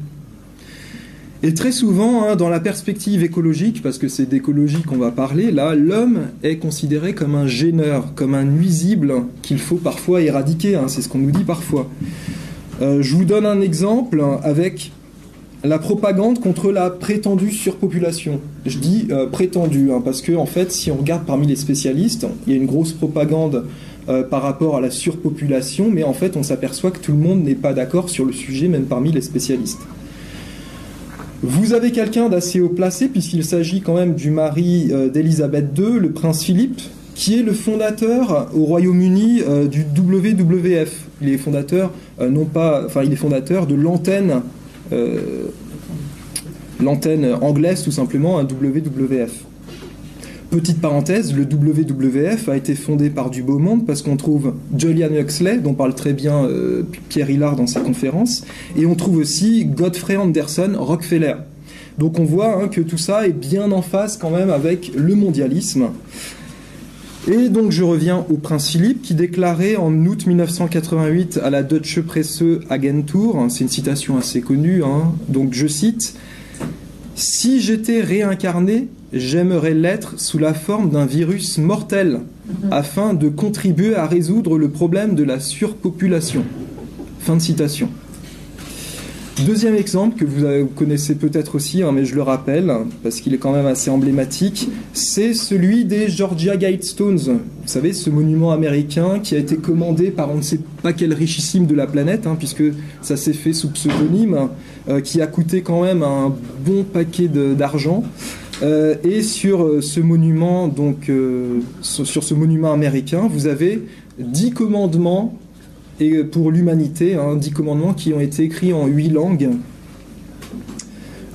Et très souvent, hein, dans la perspective écologique, parce que c'est d'écologie qu'on va parler, là, l'homme est considéré comme un gêneur, comme un nuisible qu'il faut parfois éradiquer, hein, c'est ce qu'on nous dit parfois. Euh, je vous donne un exemple avec la propagande contre la prétendue surpopulation. Je dis euh, prétendue, hein, parce que en fait, si on regarde parmi les spécialistes, il y a une grosse propagande euh, par rapport à la surpopulation, mais en fait, on s'aperçoit que tout le monde n'est pas d'accord sur le sujet, même parmi les spécialistes. Vous avez quelqu'un d'assez haut placé, puisqu'il s'agit quand même du mari euh, d'Élisabeth II, le prince Philippe, qui est le fondateur au Royaume-Uni du WWF. Il est fondateur, non pas, enfin, il est fondateur de l'antenne euh, l'antenne anglaise tout simplement, un WWF. Petite parenthèse, le WWF a été fondé par du beau monde parce qu'on trouve Julian Huxley, dont parle très bien euh, Pierre Hillard dans ses conférences, et on trouve aussi Godfrey Anderson Rockefeller. Donc on voit hein, que tout ça est bien en phase quand même avec le mondialisme. Et donc je reviens au prince Philippe qui déclarait en août 1988 à la Deutsche Presse Agentur, c'est une citation assez connue, hein, donc je cite Si j'étais réincarné, j'aimerais l'être sous la forme d'un virus mortel afin de contribuer à résoudre le problème de la surpopulation. Fin de citation. Deuxième exemple que vous connaissez peut-être aussi, hein, mais je le rappelle parce qu'il est quand même assez emblématique, c'est celui des Georgia Guidestones. Vous savez, ce monument américain qui a été commandé par on ne sait pas quel richissime de la planète, hein, puisque ça s'est fait sous pseudonyme, euh, qui a coûté quand même un bon paquet d'argent. Euh, et sur euh, ce monument, donc sur ce monument américain, vous avez dix commandements et pour l'humanité, hein, dix commandements qui ont été écrits en huit langues.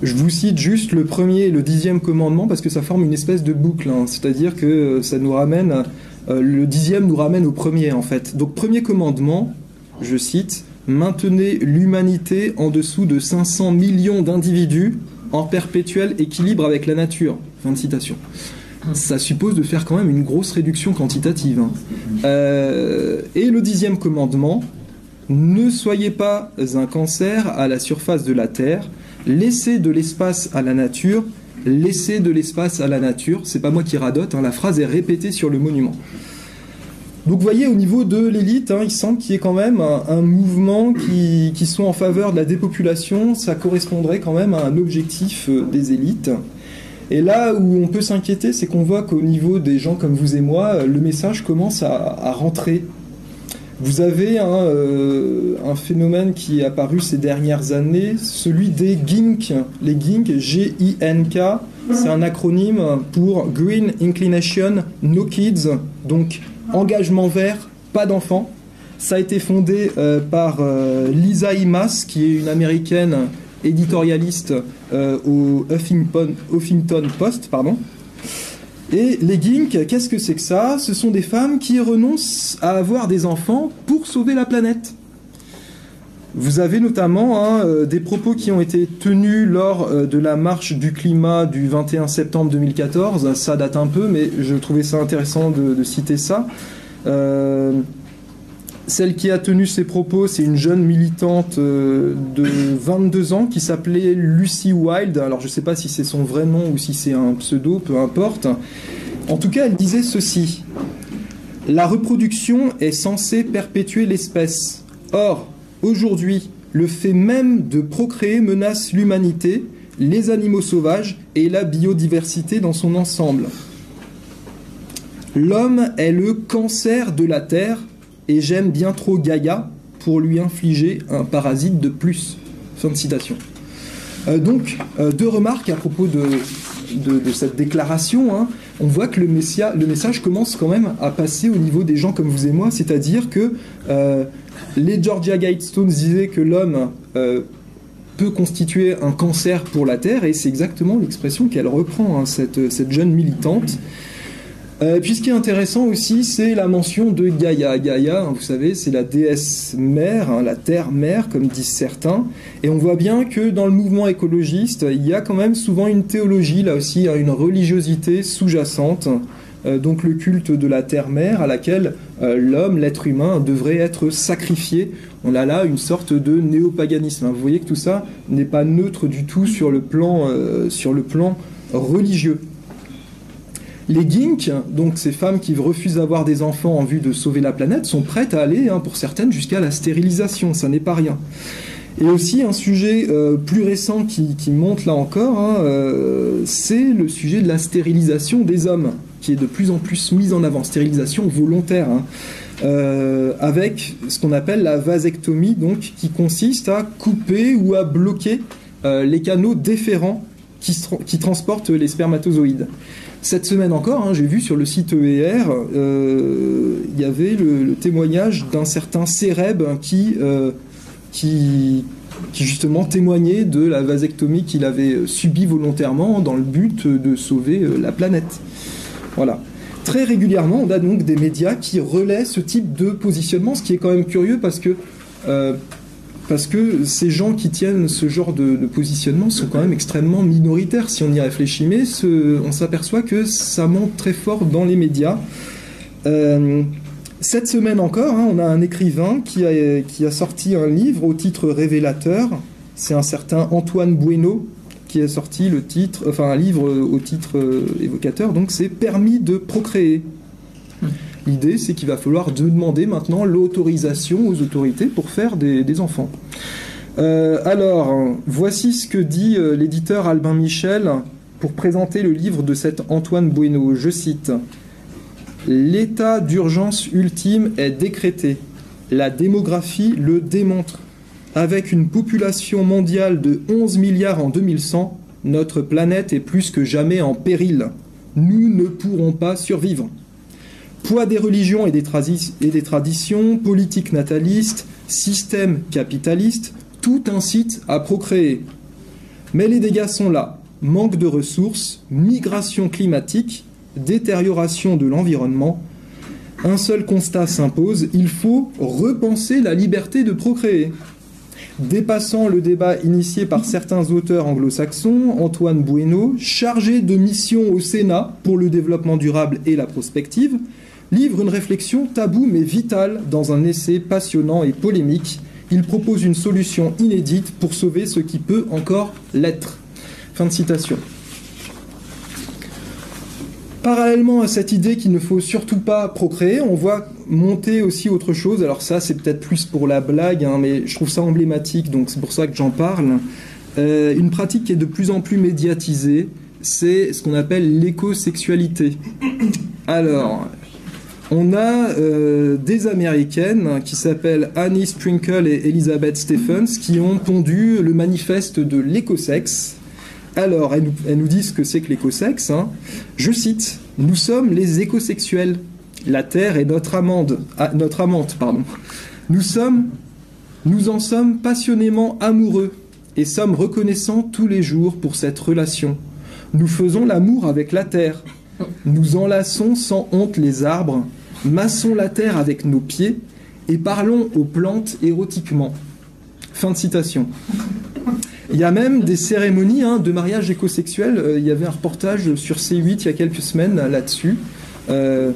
Je vous cite juste le premier et le dixième commandement parce que ça forme une espèce de boucle, hein. c'est-à-dire que ça nous ramène, euh, le dixième nous ramène au premier en fait. Donc premier commandement, je cite, maintenez l'humanité en dessous de 500 millions d'individus en perpétuel équilibre avec la nature. Fin de citation ça suppose de faire quand même une grosse réduction quantitative. Hein. Euh, et le dixième commandement, ne soyez pas un cancer à la surface de la Terre, laissez de l'espace à la nature, laissez de l'espace à la nature. C'est pas moi qui radote, hein, la phrase est répétée sur le monument. Donc vous voyez, au niveau de l'élite, hein, il semble qu'il y ait quand même un, mouvement qui, qui, soit en faveur de la dépopulation. Ça correspondrait quand même à un objectif euh, des élites. Et là où on peut s'inquiéter, c'est qu'on voit qu'au niveau des gens comme vous et moi, le message commence à, rentrer. Vous avez euh, un, phénomène qui est apparu ces dernières années, celui des GINK. Les GINK, G-I-N-K, c'est un acronyme pour Green Inclination No Kids, donc engagement vert, pas d'enfants. Ça a été fondé euh, par euh, Lisa Imas, qui est une américaine éditorialiste euh, au Huffington, Post. Et les Gink, qu'est-ce que c'est que ça? Ce sont des femmes qui renoncent à avoir des enfants pour sauver la planète. Vous avez notamment hein, euh, des propos qui ont été tenus lors euh, de la marche du climat du 21 septembre 2014. Ça date un peu, mais je trouvais ça intéressant de, citer ça. Celle qui a tenu ces propos, c'est une jeune militante euh, de 22 ans qui s'appelait Lucy Wilde. Alors je ne sais pas si c'est son vrai nom ou si c'est un pseudo, peu importe. En tout cas, elle disait ceci. La reproduction est censée perpétuer l'espèce. Or, aujourd'hui, le fait même de procréer menace l'humanité, les animaux sauvages et la biodiversité dans son ensemble. L'homme est le cancer de la Terre et j'aime bien trop Gaïa pour lui infliger un parasite de plus. Fin de citation. Euh, donc, euh, deux remarques à propos de, cette déclaration. Hein. On voit que le, le, message commence quand même à passer au niveau des gens comme vous et moi, c'est-à-dire que euh, les Georgia Guidestones disaient que l'homme peut constituer un cancer pour la Terre, et c'est exactement l'expression qu'elle reprend, hein, cette, cette, jeune militante. Euh, puis ce qui est intéressant aussi, c'est la mention de Gaïa. Gaïa, hein, vous savez, c'est la déesse mère, hein, la terre mère, comme disent certains. Et on voit bien que dans le mouvement écologiste, il y a quand même souvent une théologie, là aussi, une religiosité sous-jacente. Euh, donc le culte de la terre mère à laquelle euh, l'homme, l'être humain, devrait être sacrifié. On a là une sorte de néopaganisme. Vous voyez que tout ça n'est pas neutre du tout sur le plan, sur le plan religieux. Les Gink, donc ces femmes qui refusent d'avoir des enfants en vue de sauver la planète, sont prêtes à aller, hein, pour certaines, jusqu'à la stérilisation, ça n'est pas rien. Et aussi un sujet euh, plus récent qui, monte là encore, hein, euh, c'est le sujet de la stérilisation des hommes, qui est de plus en plus mise en avant, stérilisation volontaire, hein, euh, avec ce qu'on appelle la vasectomie, donc qui consiste à couper ou à bloquer les canaux déférents qui, transportent les spermatozoïdes. Cette semaine encore, hein, j'ai vu sur le site EER, il y avait le, témoignage d'un certain Céreb qui qui, justement témoignait de la vasectomie qu'il avait subie volontairement dans le but de sauver euh, la planète. Voilà. Très régulièrement, on a donc des médias qui relaient ce type de positionnement, ce qui est quand même curieux parce que, euh, ces gens qui tiennent ce genre de, positionnement sont quand même extrêmement minoritaires si on y réfléchit, mais on s'aperçoit que ça monte très fort dans les médias. Euh, cette semaine encore, hein, on a un écrivain qui a, qui a sorti un livre au titre révélateur. C'est un certain Antoine Bueno qui a sorti le titre, enfin un livre au titre euh, évocateur. Donc c'est permis de procréer. L'idée, c'est qu'il va falloir demander maintenant l'autorisation aux autorités pour faire des, enfants. Euh, alors, voici ce que dit euh, l'éditeur Albin Michel pour présenter le livre de cet Antoine Bueno. Je cite L'état d'urgence ultime est décrété. La démographie le démontre. Avec une population mondiale de 11 milliards en 2100, notre planète est plus que jamais en péril. Nous ne pourrons pas survivre. Poids des religions et des, traditions, politique nataliste, système capitaliste, tout incite à procréer. Mais les dégâts sont là. Manque de ressources, migration climatique, détérioration de l'environnement, un seul constat s'impose, il faut repenser la liberté de procréer. Dépassant le débat initié par certains auteurs anglo-saxons, Antoine Bueno, chargé de mission au Sénat pour le développement durable et la prospective, livre une réflexion taboue mais vitale dans un essai passionnant et polémique. Il propose une solution inédite pour sauver ce qui peut encore l'être. Fin de citation. Parallèlement à cette idée qu'il ne faut surtout pas procréer, on voit monter aussi autre chose. Alors ça, c'est peut-être plus pour la blague, hein, mais je trouve ça emblématique, donc c'est pour ça que j'en parle. Euh, une pratique qui est de plus en plus médiatisée, c'est ce qu'on appelle l'écosexualité. Alors, on a euh, des Américaines qui s'appellent Annie Sprinkle et Elizabeth Stephens qui ont pondu le manifeste de l'écosexe alors, elles nous, disent ce que c'est que l'écosexe. Hein. Je cite Nous sommes les écosexuels. La Terre est notre ah, notre amante, pardon. Nous sommes, nous en sommes passionnément amoureux et sommes reconnaissants tous les jours pour cette relation. Nous faisons l'amour avec la terre. Nous enlaçons sans honte les arbres, massons la terre avec nos pieds et parlons aux plantes érotiquement. Fin de citation. Il y a même des cérémonies hein, de mariage écosexuel. Euh, il y avait un reportage sur C8 il y a quelques semaines là-dessus. Euh,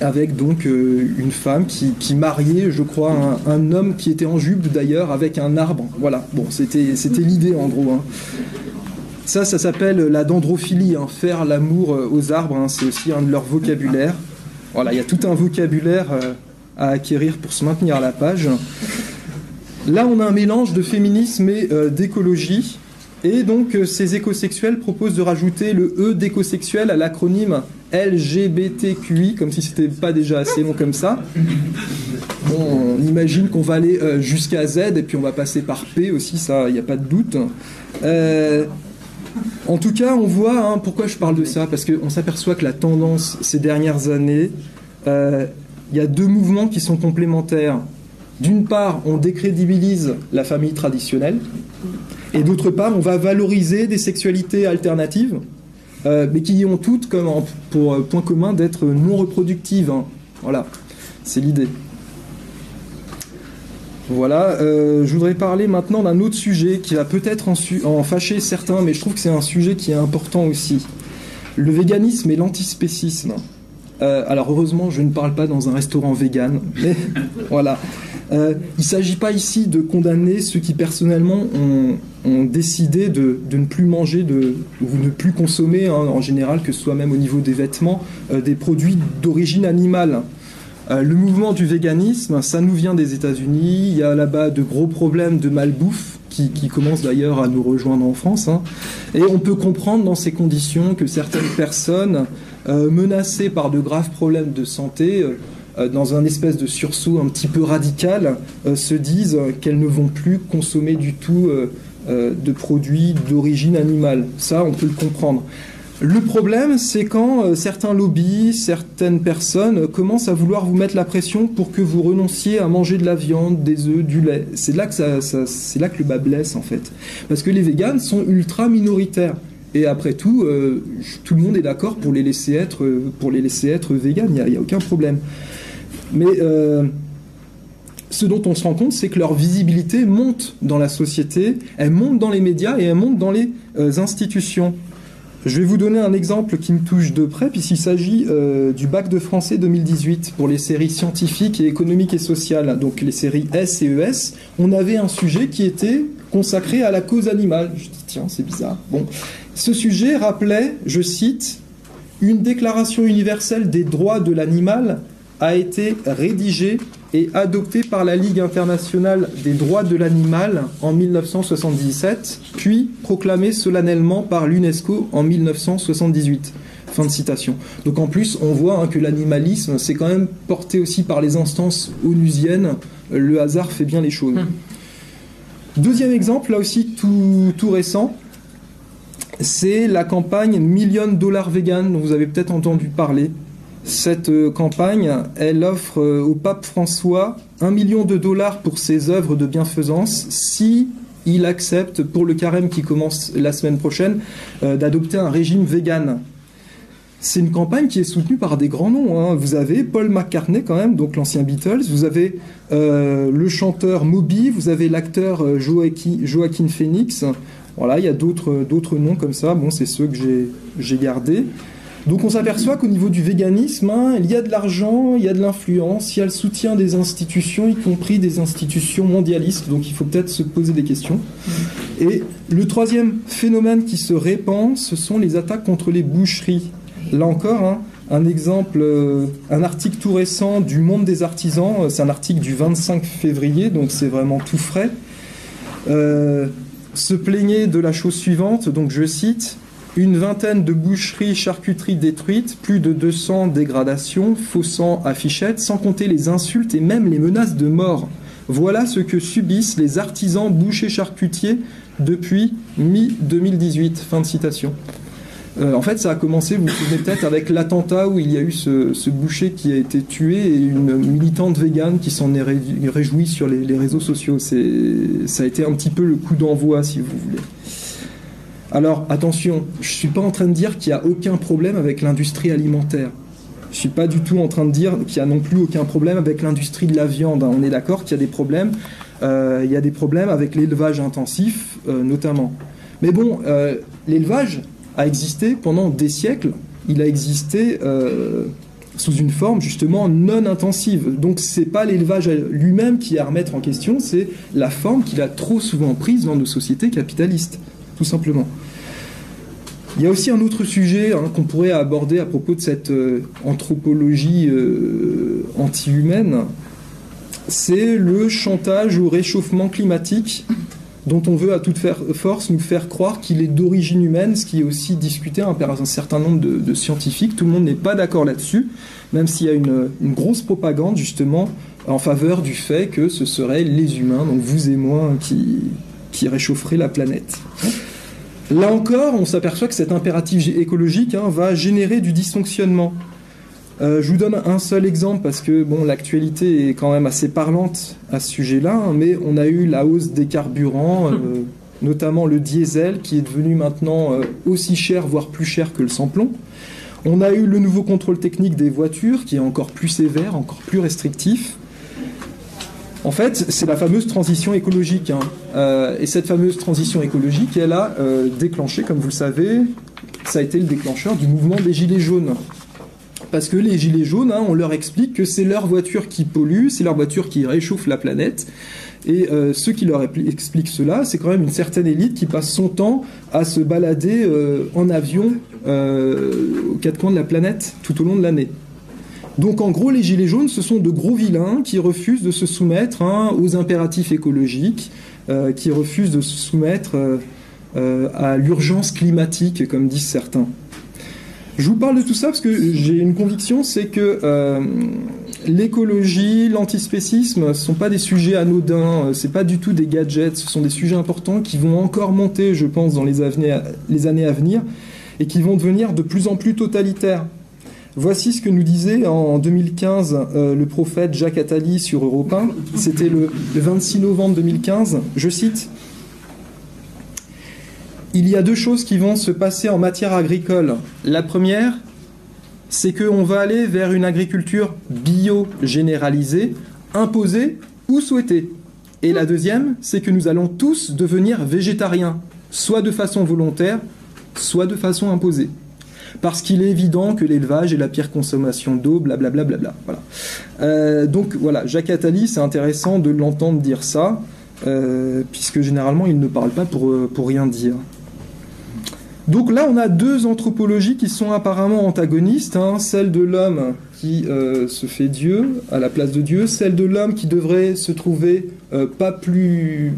avec donc euh, une femme qui, mariait, je crois, un, homme qui était en jupe d'ailleurs avec un arbre. Voilà, bon, c'était, c'était l'idée en gros. Hein. Ça, ça s'appelle la dendrophilie, hein, faire l'amour aux arbres, c'est aussi un de leurs vocabulaires. Voilà, il y a tout un vocabulaire à acquérir pour se maintenir à la page. Là, on a un mélange de féminisme et euh, d'écologie. Et donc, euh, ces écosexuels proposent de rajouter le E d'écosexuel à l'acronyme LGBTQI, comme si c'était pas déjà assez long comme ça. on imagine qu'on va aller euh, jusqu'à Z et puis on va passer par P aussi, ça, il n'y a pas de doute. en tout cas, on voit hein, pourquoi je parle de ça, parce qu'on s'aperçoit que la tendance ces dernières années, il y a deux mouvements qui sont complémentaires. D'une part, on décrédibilise la famille traditionnelle, et d'autre part, on va valoriser des sexualités alternatives, euh, mais qui ont toutes comme pour euh, point commun d'être non reproductives. Hein. Voilà, c'est l'idée. Voilà, euh, je voudrais parler maintenant d'un autre sujet qui va peut-être en, en, fâcher certains, mais je trouve que c'est un sujet qui est important aussi. Le véganisme et l'antispécisme. Alors heureusement, je ne parle pas dans un restaurant vegan, mais voilà. Euh, il ne s'agit pas ici de condamner ceux qui personnellement ont, décidé de, ne plus manger de, ou ne plus consommer hein, en général, que ce soit même au niveau des vêtements, euh, des produits d'origine animale. le mouvement du véganisme, ça nous vient des États-Unis. Il y a là-bas de gros problèmes de malbouffe qui, qui commencent d'ailleurs à nous rejoindre en France. Hein. Et on peut comprendre dans ces conditions que certaines personnes menacées par de graves problèmes de santé euh, dans un espèce de sursaut un petit peu radical, euh, se disent qu'elles ne vont plus consommer du tout euh, de produits d'origine animale. Ça, on peut le comprendre. Le problème, c'est quand certains lobbies, certaines personnes commencent à vouloir vous mettre la pression pour que vous renonciez à manger de la viande, des œufs, du lait. C'est là que ça, c'est là que le bas blesse en fait, parce que les véganes sont ultra minoritaires. Et après tout, tout le monde est d'accord pour les laisser être, pour les laisser être véganes. Il n'y a, aucun problème. Mais euh, ce dont on se rend compte, c'est que leur visibilité monte dans la société, elle monte dans les médias et elle monte dans les euh, institutions. Je vais vous donner un exemple qui me touche de près, puisqu'il s'agit euh, du bac de français 2018 pour les séries scientifiques et économiques et sociales, donc les séries S et ES. On avait un sujet qui était consacré à la cause animale. Je dis, tiens, c'est bizarre. Bon. Ce sujet rappelait, je cite, une déclaration universelle des droits de l'animal a été rédigé et adopté par la Ligue internationale des droits de l'animal en 1977, puis proclamé solennellement par l'UNESCO en 1978. Fin de citation. Donc en plus, on voit hein, que l'animalisme, c'est quand même porté aussi par les instances onusiennes. Le hasard fait bien les choses. Hum. Deuxième exemple, là aussi tout, tout récent, c'est la campagne Million Dollar Vegan, dont vous avez peut-être entendu parler. Cette euh, campagne, elle offre euh, au pape François un million de dollars pour ses œuvres de bienfaisance si il accepte, pour le carême qui commence la semaine prochaine, euh, d'adopter un régime vegan. C'est une campagne qui est soutenue par des grands noms. Hein. Vous avez Paul McCartney quand même, donc l'ancien Beatles. Vous avez le chanteur Moby. Vous avez l'acteur Joaquin, Joaquin Phoenix. Voilà, il y a d'autres noms comme ça. Bon, c'est ceux que j'ai gardés. Donc on s'aperçoit qu'au niveau du véganisme, hein, il y a de l'argent, il y a de l'influence, il y a le soutien des institutions, y compris des institutions mondialistes. Donc il faut peut-être se poser des questions. Et le troisième phénomène qui se répand, ce sont les attaques contre les boucheries. Là encore, hein, un exemple, euh, un article tout récent du Monde des artisans, c'est un article du 25 février, donc c'est vraiment tout frais. Euh, se plaignait de la chose suivante, donc je cite une vingtaine de boucheries, charcuteries détruites, plus de 200 dégradations, faux affichettes, sans compter les insultes et même les menaces de mort. Voilà ce que subissent les artisans bouchers charcutiers depuis mi-2018. Fin de citation. Euh, en fait, ça a commencé, vous vous souvenez peut-être, avec l'attentat où il y a eu ce, boucher qui a été tué et une militante végane qui s'en est réjouie sur les, réseaux sociaux. Ça a été un petit peu le coup d'envoi, si vous voulez. Alors attention, je ne suis pas en train de dire qu'il n'y a aucun problème avec l'industrie alimentaire. Je ne suis pas du tout en train de dire qu'il n'y a non plus aucun problème avec l'industrie de la viande. On est d'accord qu'il y a des problèmes. Euh, il y a des problèmes avec l'élevage intensif, euh, notamment. Mais bon, l'élevage a existé pendant des siècles. Il a existé sous une forme justement non intensive. Donc c'est pas l'élevage lui-même qui est à remettre en question, c'est la forme qu'il a trop souvent prise dans nos sociétés capitalistes, tout simplement. Il y a aussi un autre sujet hein, qu'on pourrait aborder à propos de cette euh, anthropologie euh, anti-humaine, c'est le chantage au réchauffement climatique dont on veut à toute force nous faire croire qu'il est d'origine humaine, ce qui est aussi discuté hein, par un certain nombre de, scientifiques. Tout le monde n'est pas d'accord là-dessus, même s'il y a une, grosse propagande justement en faveur du fait que ce seraient les humains, donc vous et moi, qui, réchaufferaient la planète. Là encore, on s'aperçoit que cet impératif écologique hein, va générer du dysfonctionnement. Euh, je vous donne un seul exemple parce que bon, l'actualité est quand même assez parlante à ce sujet-là, hein, mais on a eu la hausse des carburants, euh, notamment le diesel qui est devenu maintenant euh, aussi cher, voire plus cher que le sans-plomb. On a eu le nouveau contrôle technique des voitures qui est encore plus sévère, encore plus restrictif. En fait, c'est la fameuse transition écologique. Hein. Et cette fameuse transition écologique, elle a déclenché, comme vous le savez, ça a été le déclencheur du mouvement des Gilets jaunes. Parce que les Gilets jaunes, hein, on leur explique que c'est leur voiture qui pollue, c'est leur voiture qui réchauffe la planète. Et euh, ceux qui leur expliquent cela, c'est quand même une certaine élite qui passe son temps à se balader en avion aux quatre coins de la planète tout au long de l'année. Donc en gros, les gilets jaunes, ce sont de gros vilains qui refusent de se soumettre hein, aux impératifs écologiques, euh, qui refusent de se soumettre euh, euh, à l'urgence climatique, comme disent certains. Je vous parle de tout ça parce que j'ai une conviction, c'est que l'écologie, l'antispécisme, ne sont pas des sujets anodins, c'est pas du tout des gadgets, ce sont des sujets importants qui vont encore monter, je pense, dans les, les années à venir et qui vont devenir de plus en plus totalitaires. Voici ce que nous disait en 2015 euh, le prophète Jacques Attali sur Europe 1. C'était le, 26 novembre 2015. Je cite Il y a deux choses qui vont se passer en matière agricole. La première, c'est qu'on va aller vers une agriculture bio généralisée, imposée ou souhaitée. Et la deuxième, c'est que nous allons tous devenir végétariens, soit de façon volontaire, soit de façon imposée parce qu'il est évident que l'élevage est la pire consommation d'eau, blablabla. Bla, voilà. Euh, donc voilà, Jacques Attali, c'est intéressant de l'entendre dire ça, euh, puisque généralement il ne parle pas pour, euh, pour rien dire. Donc là, on a deux anthropologies qui sont apparemment antagonistes, hein. celle de l'homme qui se fait Dieu à la place de Dieu, celle de l'homme qui devrait se trouver pas plus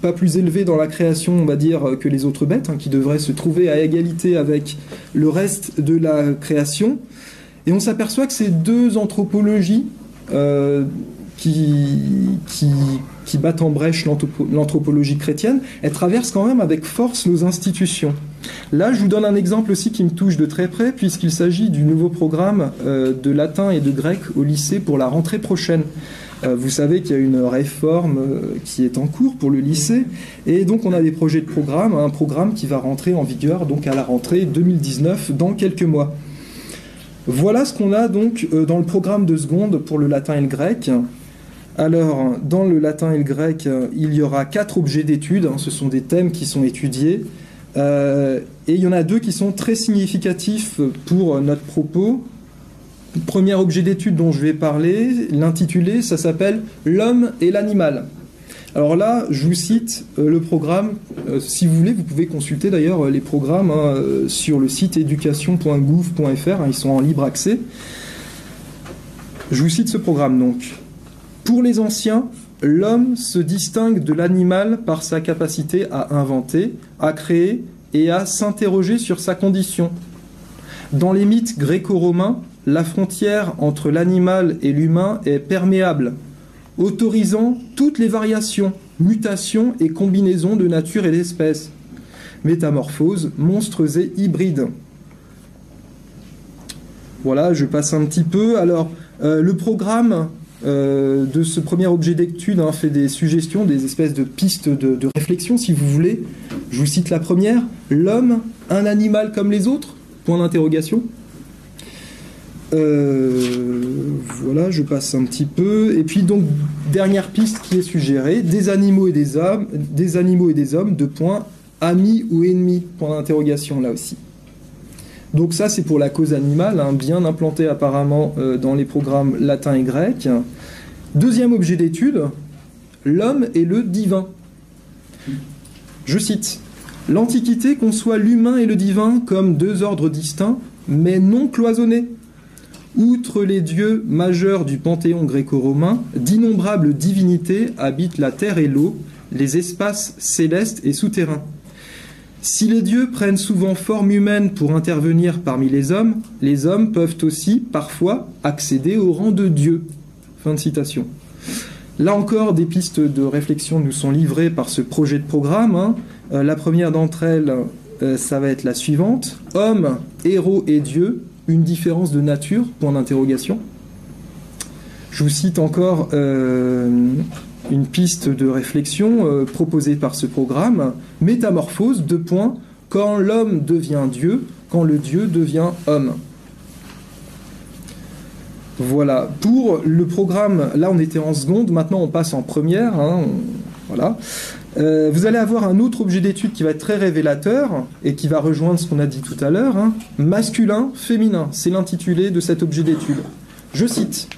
pas plus élevé dans la création, on va dire, que les autres bêtes, hein, qui devraient se trouver à égalité avec le reste de la création. Et on s'aperçoit que ces deux anthropologies euh, qui, qui, battent en brèche l'anthropologie chrétienne, elles traversent quand même avec force nos institutions. Là, je vous donne un exemple aussi qui me touche de très près, puisqu'il s'agit du nouveau programme euh, de latin et de grec au lycée pour la rentrée prochaine. Euh, vous savez qu'il y a une réforme euh, qui est en cours pour le lycée, et donc on a des projets de programme, un programme qui va rentrer en vigueur donc à la rentrée 2019 dans quelques mois. Voilà ce qu'on a donc dans le programme de seconde pour le latin et le grec. Alors, dans le latin et le grec, il y aura quatre objets d'étude, hein, ce sont des thèmes qui sont étudiés, et il y en a deux qui sont très significatifs pour notre propos. Premier objet d'étude dont je vais parler, l'intitulé, ça s'appelle L'homme et l'animal. Alors là, je vous cite euh, le programme. Euh, si vous voulez, vous pouvez consulter d'ailleurs euh, les programmes hein, sur le site éducation.gouv.fr. Hein, ils sont en libre accès. Je vous cite ce programme donc. Pour les anciens, l'homme se distingue de l'animal par sa capacité à inventer, à créer et à s'interroger sur sa condition. Dans les mythes gréco-romains, la frontière entre l'animal et l'humain est perméable, autorisant toutes les variations, mutations et combinaisons de nature et d'espèces, métamorphoses, monstres et hybrides. Voilà, je passe un petit peu. Alors, euh, le programme euh, de ce premier objet d'étude fait des suggestions, des espèces de pistes de, de réflexion, si vous voulez. Je vous cite la première. L'homme, un animal comme les autres? Point d'interrogation. Euh, voilà, je passe un petit peu. Et puis donc dernière piste qui est suggérée des animaux et des hommes, des animaux et des hommes. Deux points amis ou ennemis? Point d'interrogation là aussi. Donc ça c'est pour la cause animale, hein, bien implanté apparemment euh, dans les programmes latins et grecs. Deuxième objet d'étude, l'homme et le divin. Je cite. L'Antiquité conçoit l'humain et le divin comme deux ordres distincts, mais non cloisonnés Outre les dieux majeurs du panthéon gréco-romain, d'innombrables divinités habitent la terre et l'eau, les espaces célestes et souterrains. Si les dieux prennent souvent forme humaine pour intervenir parmi les hommes, les hommes peuvent aussi, parfois, accéder au rang de dieu. Fin de citation. Là encore, des pistes de réflexion nous sont livrées par ce projet de programme. Hein. Euh, la première d'entre elles, euh, ça va être la suivante. Hommes, héros et dieux une différence de nature? Point d'interrogation. Je vous cite encore euh, une piste de réflexion euh, proposée par ce programme. Métamorphose, deux points, quand l'homme devient Dieu, quand le Dieu devient homme. Voilà, pour le programme, là on était en seconde, maintenant on passe en première. Hein, voilà. Euh, vous allez avoir un autre objet d'étude qui va être très révélateur et qui va rejoindre ce qu'on a dit tout à l'heure. Hein. Masculin, féminin, c'est l'intitulé de cet objet d'étude. Je cite.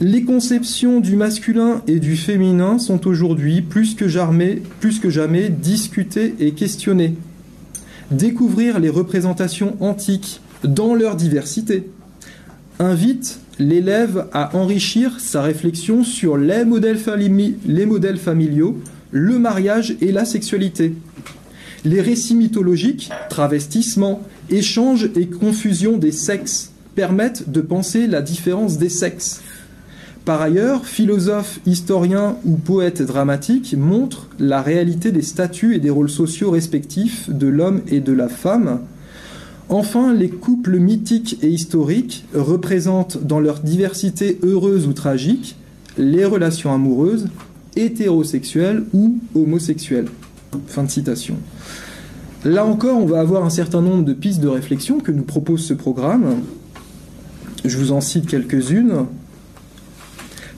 Les conceptions du masculin et du féminin sont aujourd'hui plus que jamais, discutées et questionnées. Découvrir les représentations antiques dans leur diversité, invite l'élève à enrichir sa réflexion sur les modèles, les modèles familiaux, le mariage et la sexualité. Les récits mythologiques, travestissement, échanges et confusion des sexes permettent de penser la différence des sexes. Par ailleurs, philosophes, historiens ou poètes dramatiques montrent la réalité des statuts et des rôles sociaux respectifs de l'homme et de la femme. Enfin, les couples mythiques et historiques représentent dans leur diversité heureuse ou tragique les relations amoureuses, hétérosexuelles ou homosexuelles. Fin de citation. Là encore, on va avoir un certain nombre de pistes de réflexion que nous propose ce programme. Je vous en cite quelques-unes.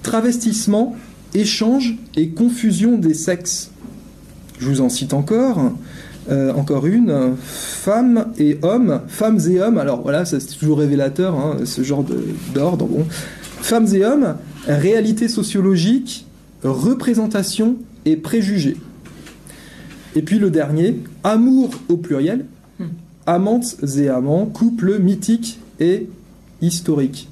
Travestissement, échange et confusion des sexes. Je vous en cite encore. Euh, encore une, femmes et hommes, femmes et hommes, alors voilà, c'est toujours révélateur, hein, ce genre d'ordre. Bon. Femmes et hommes, réalité sociologique, représentation et préjugés. Et puis le dernier, amour au pluriel, hmm. amantes et amants, couple mythique et historique.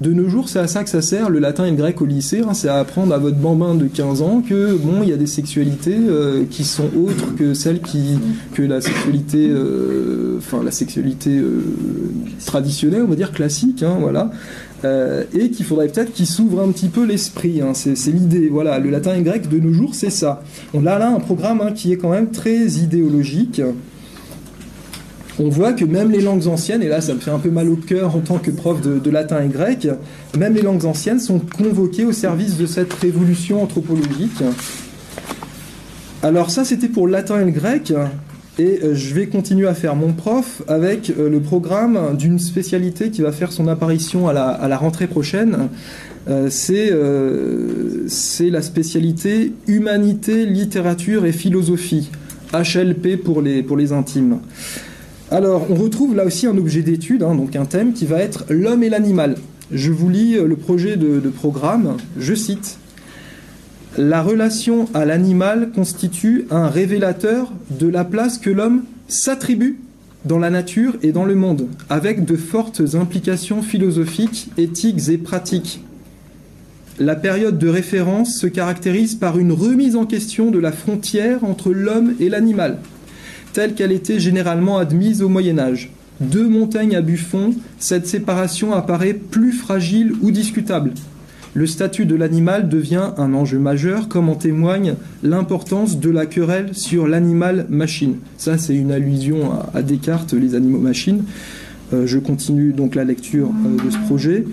De nos jours, c'est à ça que ça sert, le latin et le grec au lycée. Hein, c'est à apprendre à votre bambin de 15 ans que bon, il y a des sexualités euh, qui sont autres que celles qui que la sexualité, euh, enfin la sexualité euh, traditionnelle, on va dire classique, hein, voilà. et qu'il faudrait peut-être qu'il s'ouvre un petit peu l'esprit. Hein, c'est, l'idée. Voilà, le latin et le grec de nos jours, c'est ça. On a là un programme qui est quand même très idéologique on voit que même les langues anciennes, et là ça me fait un peu mal au cœur en tant que prof de, latin et grec, même les langues anciennes sont convoquées au service de cette révolution anthropologique. Alors ça c'était pour le latin et le grec, et euh, je vais continuer à faire mon prof avec euh, le programme d'une spécialité qui va faire son apparition à la, rentrée prochaine. Euh, c'est la spécialité Humanité, Littérature et Philosophie, HLP pour les, pour les intimes. Alors, on retrouve là aussi un objet d'étude, hein, donc un thème qui va être l'homme et l'animal. Je vous lis euh, le projet de, programme, je cite. La relation à l'animal constitue un révélateur de la place que l'homme s'attribue dans la nature et dans le monde, avec de fortes implications philosophiques, éthiques et pratiques. La période de référence se caractérise par une remise en question de la frontière entre l'homme et l'animal, telle qu'elle était généralement admise au Moyen Âge. Deux montagnes à Buffon, cette séparation apparaît plus fragile ou discutable. Le statut de l'animal devient un enjeu majeur, comme en témoigne l'importance de la querelle sur l'animal-machine. Ça, c'est une allusion à, Descartes, les animaux-machines. Euh, je continue donc la lecture euh, de ce projet.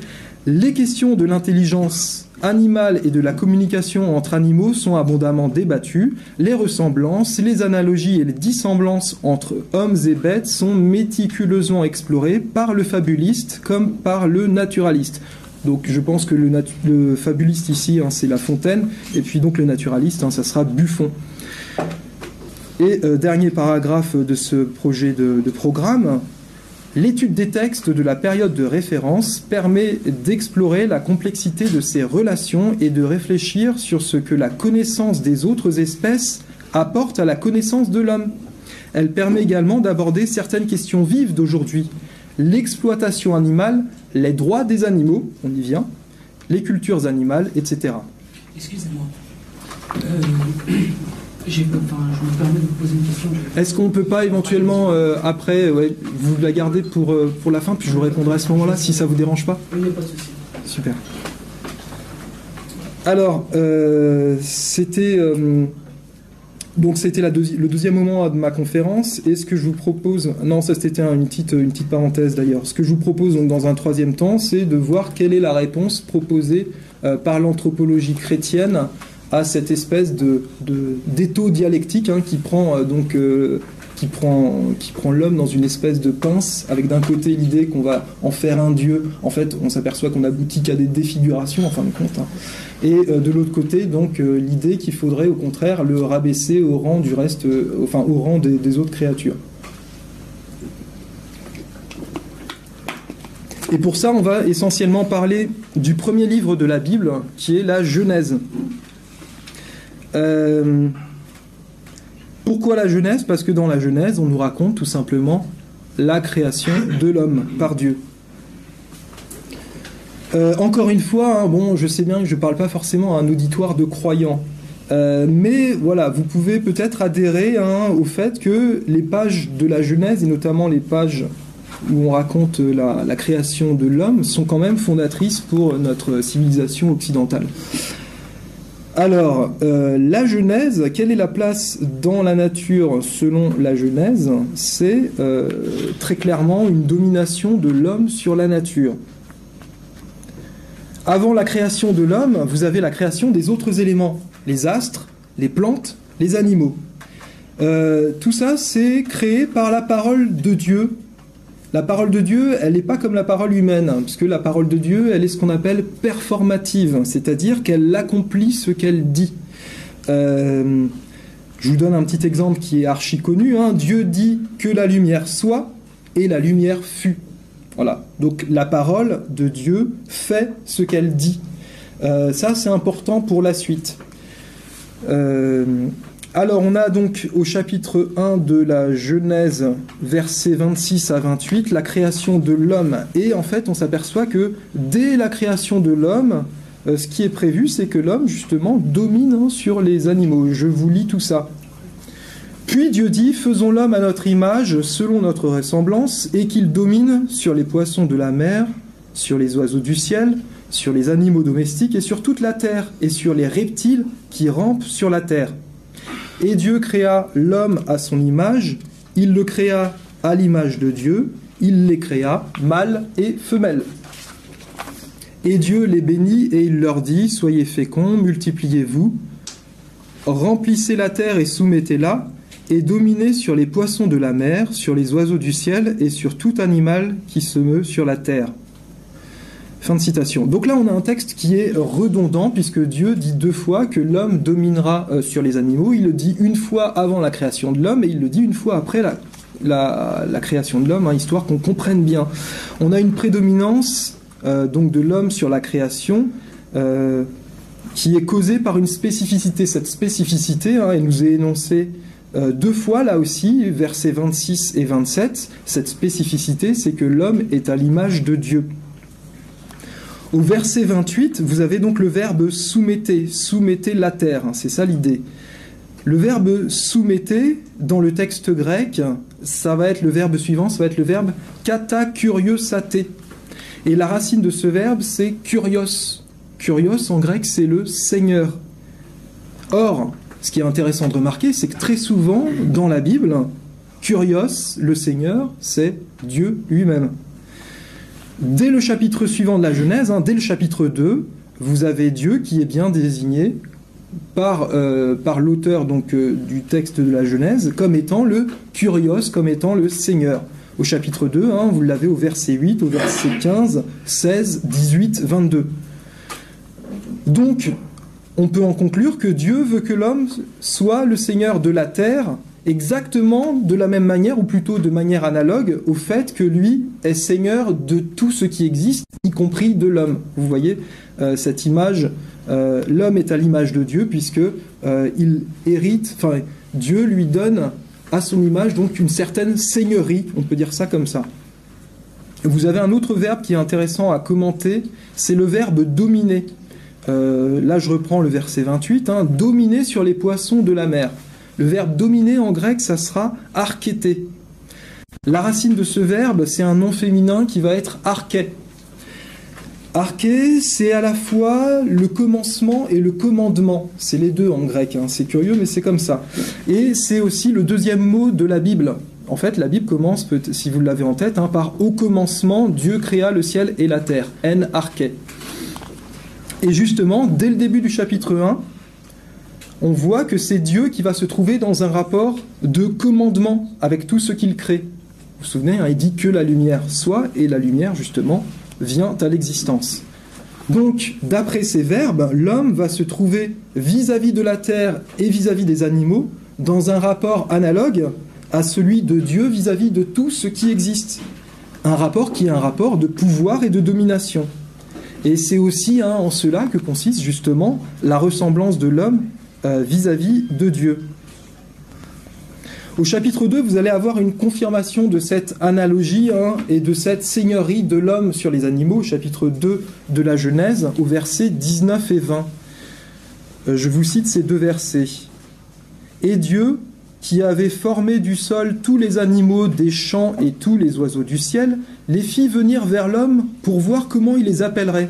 Les questions de l'intelligence animale et de la communication entre animaux sont abondamment débattues. Les ressemblances, les analogies et les dissemblances entre hommes et bêtes sont méticuleusement explorées par le fabuliste comme par le naturaliste. Donc je pense que le, fabuliste ici, hein, c'est La Fontaine, et puis donc le naturaliste, hein, ça sera Buffon. Et euh, dernier paragraphe de ce projet de programme, L'étude des textes de la période de référence permet d'explorer la complexité de ces relations et de réfléchir sur ce que la connaissance des autres espèces apporte à la connaissance de l'homme. Elle permet également d'aborder certaines questions vives d'aujourd'hui. L'exploitation animale, les droits des animaux, on y vient, les cultures animales, etc. Excusez-moi. Euh, je me permets de vous poser une question. Est-ce qu'on ne peut pas éventuellement, euh, après, vous la garder pour, euh, pour la fin, puis je vous répondrai à ce moment-là, si ça ne vous dérange pas Oui, il n'y a pas de souci. Super. Alors, euh, c'était... donc c'était le deuxième moment de ma conférence et ce que je vous propose, non ça c'était une petite, une petite parenthèse d'ailleurs, ce que je vous propose donc, dans un troisième temps c'est de voir quelle est la réponse proposée par l'anthropologie chrétienne à cette espèce de d'étau dialectique hein, qui prend euh, donc euh, qui prend, qui prend l'homme dans une espèce de pince, avec d'un côté l'idée qu'on va en faire un dieu. En fait, on s'aperçoit qu'on aboutit qu'à des défigurations, en fin de compte. Hein. Et euh, de l'autre côté, donc, l'idée qu'il faudrait au contraire le rabaisser au rang du reste, enfin, au rang des, autres créatures. Et pour ça, on va essentiellement parler du premier livre de la Bible, qui est la Genèse. Euh, pourquoi la Genèse? Parce que dans la Genèse, on nous raconte tout simplement la création de l'homme par Dieu. Euh, encore une fois, hein, bon, je sais bien que je ne parle pas forcément à un auditoire de croyants, euh, mais voilà, vous pouvez peut-être adhérer hein, au fait que les pages de la Genèse, et notamment les pages où on raconte la, la création de l'homme, sont quand même fondatrices pour notre civilisation occidentale. Alors, euh, la Genèse, quelle est la place dans la nature selon la Genèse? C'est euh, très clairement une domination de l'homme sur la nature. Avant la création de l'homme, vous avez la création des autres éléments, les astres, les plantes, les animaux. Euh, tout ça, c'est créé par la parole de Dieu la parole de Dieu, elle n'est pas comme la parole humaine, hein, puisque la parole de Dieu, elle est ce qu'on appelle performative, c'est-à-dire qu'elle accomplit ce qu'elle dit. Euh, je vous donne un petit exemple qui est archi connu. Hein. Dieu dit que la lumière soit, et la lumière fut. Voilà. Donc la parole de Dieu fait ce qu'elle dit. Euh, ça, c'est important pour la suite. Euh, alors on a donc au chapitre 1 de la Genèse, versets 26 à 28, la création de l'homme. Et en fait on s'aperçoit que dès la création de l'homme, euh, ce qui est prévu, c'est que l'homme justement domine hein, sur les animaux. Je vous lis tout ça. Puis Dieu dit, faisons l'homme à notre image, selon notre ressemblance, et qu'il domine sur les poissons de la mer, sur les oiseaux du ciel, sur les animaux domestiques et sur toute la terre, et sur les reptiles qui rampent sur la terre. Et Dieu créa l'homme à son image, il le créa à l'image de Dieu, il les créa mâle et femelle. Et Dieu les bénit et il leur dit, Soyez féconds, multipliez-vous, remplissez la terre et soumettez-la, et dominez sur les poissons de la mer, sur les oiseaux du ciel et sur tout animal qui se meut sur la terre. Fin de citation. Donc là, on a un texte qui est redondant, puisque Dieu dit deux fois que l'homme dominera euh, sur les animaux. Il le dit une fois avant la création de l'homme, et il le dit une fois après la, création de l'homme, hein, histoire qu'on comprenne bien. On a une prédominance euh, donc de l'homme sur la création. Euh, qui est causée par une spécificité. Cette spécificité, hein, elle nous est énoncée deux fois là aussi, versets 26 et 27. Cette spécificité, c'est que l'homme est à l'image de Dieu. Au verset 28, vous avez donc le verbe soumettez, soumettez la terre, hein, c'est ça l'idée. Le verbe soumettez, dans le texte grec, ça va être le verbe suivant, ça va être le verbe kata kuriosate. Et la racine de ce verbe, c'est kurios. Kurios, en grec, c'est le Seigneur. Or, ce qui est intéressant de remarquer, c'est que très souvent, dans la Bible, kurios, le Seigneur, c'est Dieu lui-même. Dès le chapitre suivant de la Genèse, hein, dès le chapitre 2, vous avez Dieu qui est bien désigné par, euh, par l'auteur donc euh, du texte de la Genèse comme étant le Curios, comme étant le Seigneur. Au chapitre 2, hein, vous l'avez au verset 8, au verset 15, 16, 18, 22. Donc, on peut en conclure que Dieu veut que l'homme soit le Seigneur de la terre exactement de la même manière, ou plutôt de manière analogue, au fait que lui est seigneur de tout ce qui existe, y compris de l'homme. Vous voyez euh, cette image, euh, l'homme est à l'image de Dieu, puisque euh, il hérite, enfin Dieu lui donne à son image donc une certaine seigneurie, on peut dire ça comme ça. Vous avez un autre verbe qui est intéressant à commenter, c'est le verbe dominer. là, je reprends le verset 28, hein, dominer sur les poissons de la mer. Le verbe dominer en grec, ça sera archété. La racine de ce verbe, c'est un nom féminin qui va être arché. Arché, c'est à la fois le commencement et le commandement. C'est les deux en grec. Hein. C'est curieux, mais c'est comme ça. Et c'est aussi le deuxième mot de la Bible. En fait, la Bible commence, si vous l'avez en tête, hein, par Au commencement, Dieu créa le ciel et la terre. En arché. Et justement, dès le début du chapitre 1, on voit que c'est Dieu qui va se trouver dans un rapport de commandement avec tout ce qu'il crée. Vous vous souvenez, hein, il dit que la lumière soit, et la lumière, justement, vient à l'existence. Donc, d'après ces verbes, l'homme va se trouver vis-à-vis de la terre et vis-à-vis des animaux dans un rapport analogue à celui de Dieu vis-à-vis de tout ce qui existe. Un rapport qui est un rapport de pouvoir et de domination. Et c'est aussi hein, en cela que consiste justement la ressemblance de l'homme vis à -vis de Dieu. Au chapitre 2, vous allez avoir une confirmation de cette analogie hein, et de cette seigneurie de l'homme sur les animaux, au chapitre 2 de la Genèse, au versets 19 et 20. Euh, je vous cite ces deux versets. Et Dieu, qui avait formé du sol tous les animaux des champs et tous les oiseaux du ciel, les fit venir vers l'homme pour voir comment il les appellerait,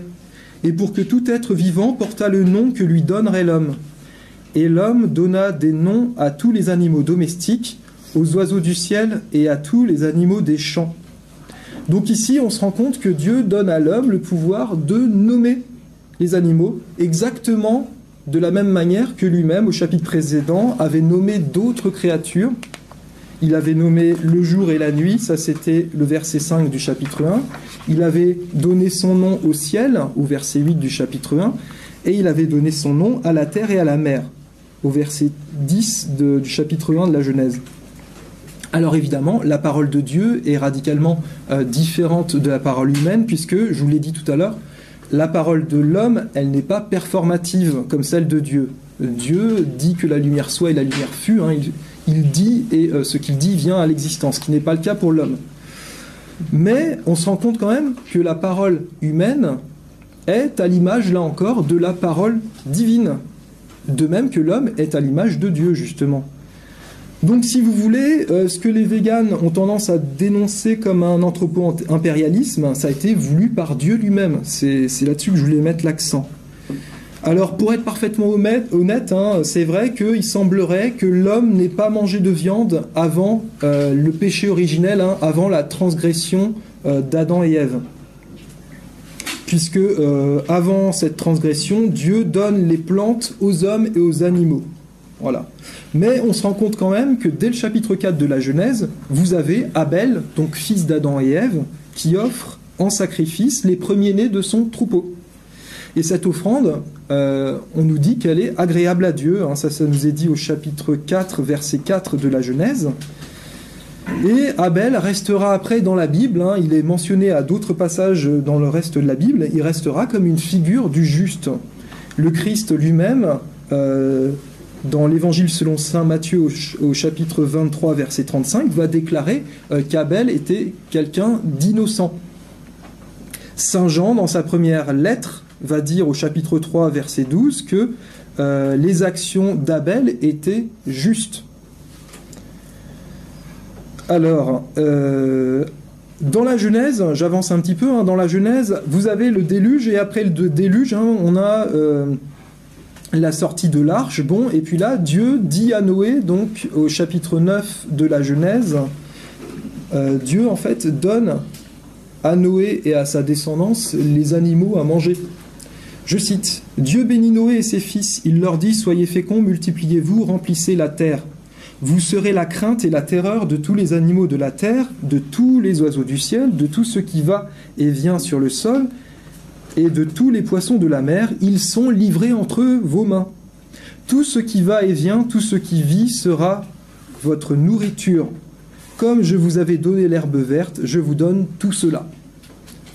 et pour que tout être vivant portât le nom que lui donnerait l'homme. Et l'homme donna des noms à tous les animaux domestiques, aux oiseaux du ciel et à tous les animaux des champs. Donc ici, on se rend compte que Dieu donne à l'homme le pouvoir de nommer les animaux exactement de la même manière que lui-même, au chapitre précédent, avait nommé d'autres créatures. Il avait nommé le jour et la nuit, ça c'était le verset 5 du chapitre 1. Il avait donné son nom au ciel, au verset 8 du chapitre 1. Et il avait donné son nom à la terre et à la mer, au verset 10 du chapitre 1 de la Genèse. Alors évidemment, la parole de Dieu est radicalement euh, différente de la parole humaine, puisque, je vous l'ai dit tout à l'heure, la parole de l'homme, elle n'est pas performative comme celle de Dieu. Dieu dit que la lumière soit et la lumière fut. Hein. il, dit et euh, ce qu'il dit vient à l'existence, ce qui n'est pas le cas pour l'homme. Mais on se rend compte quand même que la parole humaine est à l'image, là encore, de la parole divine. De même que l'homme est à l'image de Dieu, justement. Donc, si vous voulez, euh, ce que les véganes ont tendance à dénoncer comme un anthropo-impérialisme, ça a été voulu par Dieu lui-même. C'est là-dessus que je voulais mettre l'accent. Alors, pour être parfaitement honnête, hein, c'est vrai qu'il semblerait que l'homme n'ait pas mangé de viande avant euh, le péché originel, hein, avant la transgression euh, d'Adam et Ève. Puisque avant cette transgression, Dieu donne les plantes aux hommes et aux animaux. Voilà. Mais on se rend compte quand même que dès le chapitre 4 de la Genèse, vous avez Abel, donc fils d'Adam et Ève, qui offre en sacrifice les premiers-nés de son troupeau. Et cette offrande, euh, on nous dit qu'elle est agréable à Dieu. Hein. ça, ça nous est dit au chapitre 4, verset 4 de la Genèse. Et Abel restera après dans la Bible, hein. il est mentionné à d'autres passages dans le reste de la Bible, il restera comme une figure du juste. Le Christ lui-même euh, dans l'évangile selon saint Matthieu au, chapitre 23 verset 35 va déclarer euh, qu'Abel était quelqu'un d'innocent. Saint Jean dans sa première lettre va dire au chapitre 3 verset 12 que euh, les actions d'Abel étaient justes. Alors, euh, dans la Genèse, j'avance un petit peu, hein, dans la Genèse, vous avez le déluge et après le déluge, hein, on a la sortie de l'arche, bon, et puis là, Dieu dit à Noé, donc au chapitre 9 de la Genèse, euh, Dieu en fait donne à Noé et à sa descendance les animaux à manger. Je cite, Dieu bénit Noé et ses fils, il leur dit, Soyez féconds, multipliez-vous, remplissez la terre. Vous serez la crainte et la terreur de tous les animaux de la terre, de tous les oiseaux du ciel, de tout ce qui va et vient sur le sol, et de tous les poissons de la mer, ils sont livrés entre vos mains. Tout ce qui va et vient, tout ce qui vit sera votre nourriture. Comme je vous avais donné l'herbe verte, je vous donne tout cela.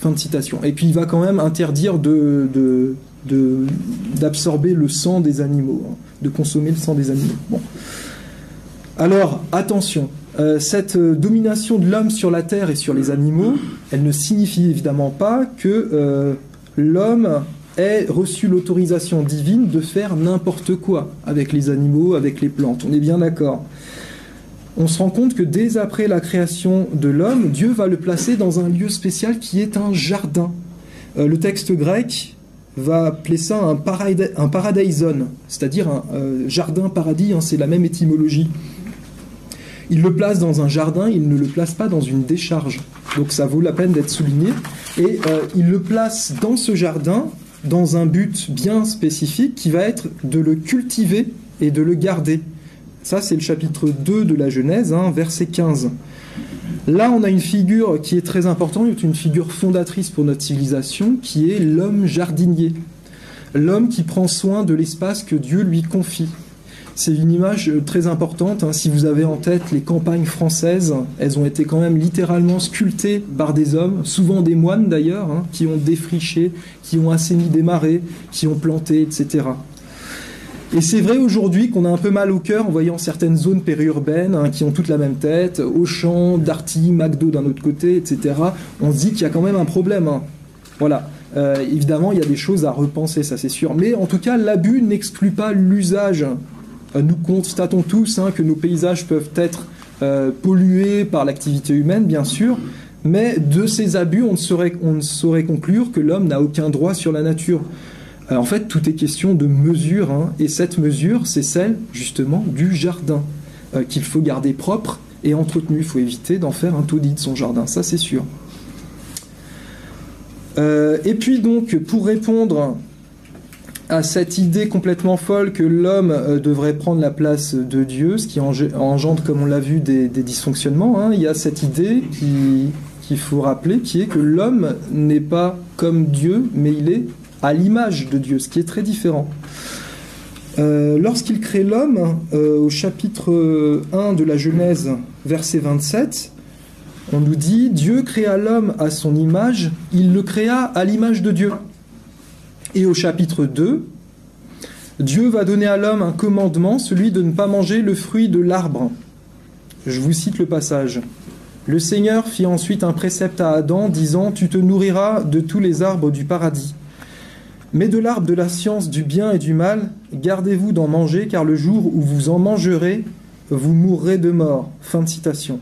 Fin de citation. Et puis il va quand même interdire d'absorber le sang des animaux, hein, de consommer le sang des animaux. Alors, attention, euh, cette domination de l'homme sur la terre et sur les animaux, elle ne signifie évidemment pas que euh, l'homme ait reçu l'autorisation divine de faire n'importe quoi avec les animaux, avec les plantes. On est bien d'accord. On se rend compte que dès après la création de l'homme, Dieu va le placer dans un lieu spécial qui est un jardin. Euh, le texte grec va appeler ça un, paradiseon, c'est-à-dire un euh, jardin paradis, hein, c'est la même étymologie. Il le place dans un jardin, il ne le place pas dans une décharge. Donc ça vaut la peine d'être souligné. Et euh, il le place dans ce jardin dans un but bien spécifique qui va être de le cultiver et de le garder. Ça, c'est le chapitre 2 de la Genèse, hein, verset 15. Là, on a une figure qui est très importante, une figure fondatrice pour notre civilisation, qui est l'homme jardinier. L'homme qui prend soin de l'espace que Dieu lui confie. C'est une image euh, très importante. Hein. Si vous avez en tête les campagnes françaises, elles ont été quand même littéralement sculptées par des hommes, souvent des moines d'ailleurs, hein, qui ont défriché, qui ont assaini des marais, qui ont planté, etc. Et c'est vrai aujourd'hui qu'on a un peu mal au cœur en voyant certaines zones périurbaines hein, qui ont toutes la même tête, Auchan, Darty, McDo d'un autre côté, etc. On se dit qu'il y a quand même un problème. Voilà. Euh, évidemment, il y a des choses à repenser, ça c'est sûr. Mais en tout cas, l'abus n'exclut pas l'usage. Nous constatons tous hein, que nos paysages peuvent être euh, pollués par l'activité humaine, bien sûr. Mais de ces abus, on ne saurait, conclure que l'homme n'a aucun droit sur la nature. Euh, en fait, tout est question de mesure, hein, et cette mesure, c'est celle justement du jardin, euh, qu'il faut garder propre et entretenu. Il faut éviter d'en faire un taudis de son jardin, ça c'est sûr. Et puis donc, pour répondre à cette idée complètement folle que l'homme devrait prendre la place de Dieu, ce qui engendre, comme on l'a vu, des, dysfonctionnements, hein, il y a cette idée qu'il faut rappeler, qui est que l'homme n'est pas comme Dieu, mais il est à l'image de Dieu, ce qui est très différent. Euh, lorsqu'il crée l'homme, euh, au chapitre 1 de la Genèse, verset 27, on nous dit Dieu créa l'homme à son image, il le créa à l'image de Dieu. Et au chapitre 2, Dieu va donner à l'homme un commandement, celui de ne pas manger le fruit de l'arbre. Je vous cite le passage. Le Seigneur fit ensuite un précepte à Adam, disant Tu te nourriras de tous les arbres du paradis. Mais de l'arbre de la science du bien et du mal, gardez-vous d'en manger, car le jour où vous en mangerez, vous mourrez de mort. Fin de citation.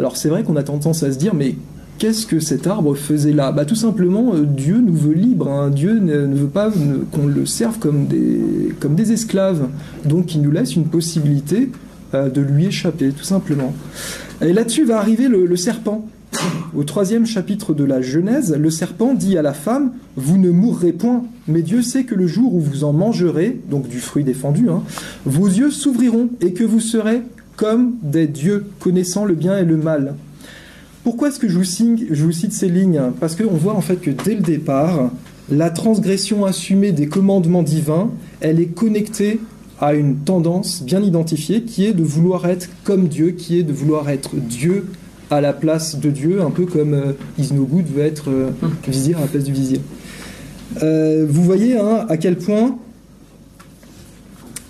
Alors c'est vrai qu'on a tendance à se dire, mais qu'est-ce que cet arbre faisait là? Bah, Tout simplement, euh, Dieu nous veut libres. Hein. Dieu ne, veut pas qu'on le serve comme des, esclaves. Donc il nous laisse une possibilité euh, de lui échapper, tout simplement. Et là-dessus va arriver le serpent. Au troisième chapitre de la Genèse, le serpent dit à la femme Vous ne mourrez point, mais Dieu sait que le jour où vous en mangerez, donc du fruit défendu, hein, vos yeux s'ouvriront et que vous serez comme des dieux, connaissant le bien et le mal. Pourquoi est-ce que je vous, je vous cite ces lignes Parce qu'on voit en fait que dès le départ, la transgression assumée des commandements divins, elle est connectée à une tendance bien identifiée qui est de vouloir être comme Dieu, qui est de vouloir être Dieu à la place de Dieu, un peu comme euh, Is No Good veut être euh, vizir à la place du vizir. Euh, vous voyez hein, à quel point,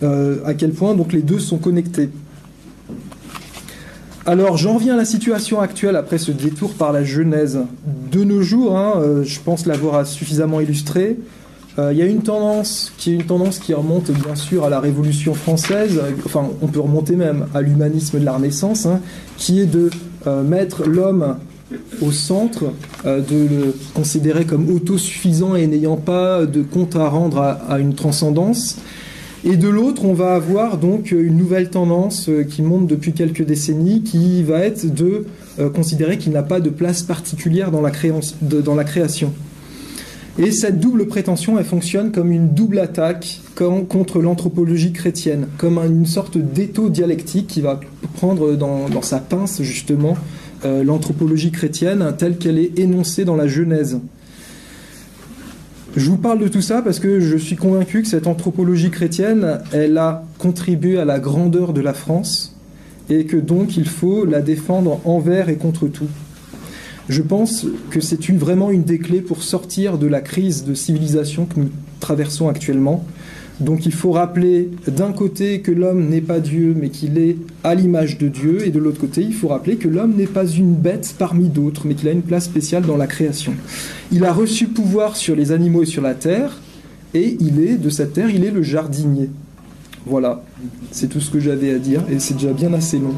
à quel point donc les deux sont connectés. Alors j'en reviens à la situation actuelle après ce détour par la Genèse. De nos jours, hein, je pense l'avoir suffisamment illustré, il y a une tendance qui est une tendance qui remonte bien sûr à la Révolution française, enfin on peut remonter même à l'humanisme de la Renaissance, hein, qui est de euh, mettre l'homme au centre, euh, de le considérer comme autosuffisant et n'ayant pas de compte à rendre à, une transcendance. Et de l'autre, on va avoir donc une nouvelle tendance euh, qui monte depuis quelques décennies, qui va être de considérer qu'il n'a pas de place particulière dans la, création. Et cette double prétention, elle fonctionne comme une double attaque contre l'anthropologie chrétienne, comme une sorte d'étau dialectique qui va prendre dans, sa pince justement euh, l'anthropologie chrétienne telle qu'elle est énoncée dans la Genèse. Je vous parle de tout ça parce que je suis convaincu que cette anthropologie chrétienne, elle a contribué à la grandeur de la France et que donc il faut la défendre envers et contre tout. Je pense que c'est vraiment une des clés pour sortir de la crise de civilisation que nous traversons actuellement. Donc il faut rappeler d'un côté que l'homme n'est pas Dieu, mais qu'il est à l'image de Dieu, et de l'autre côté, il faut rappeler que l'homme n'est pas une bête parmi d'autres, mais qu'il a une place spéciale dans la création. Il a reçu pouvoir sur les animaux et sur la terre, et il est, de cette terre, il est le jardinier. Voilà, c'est tout ce que j'avais à dire, et c'est déjà bien assez long.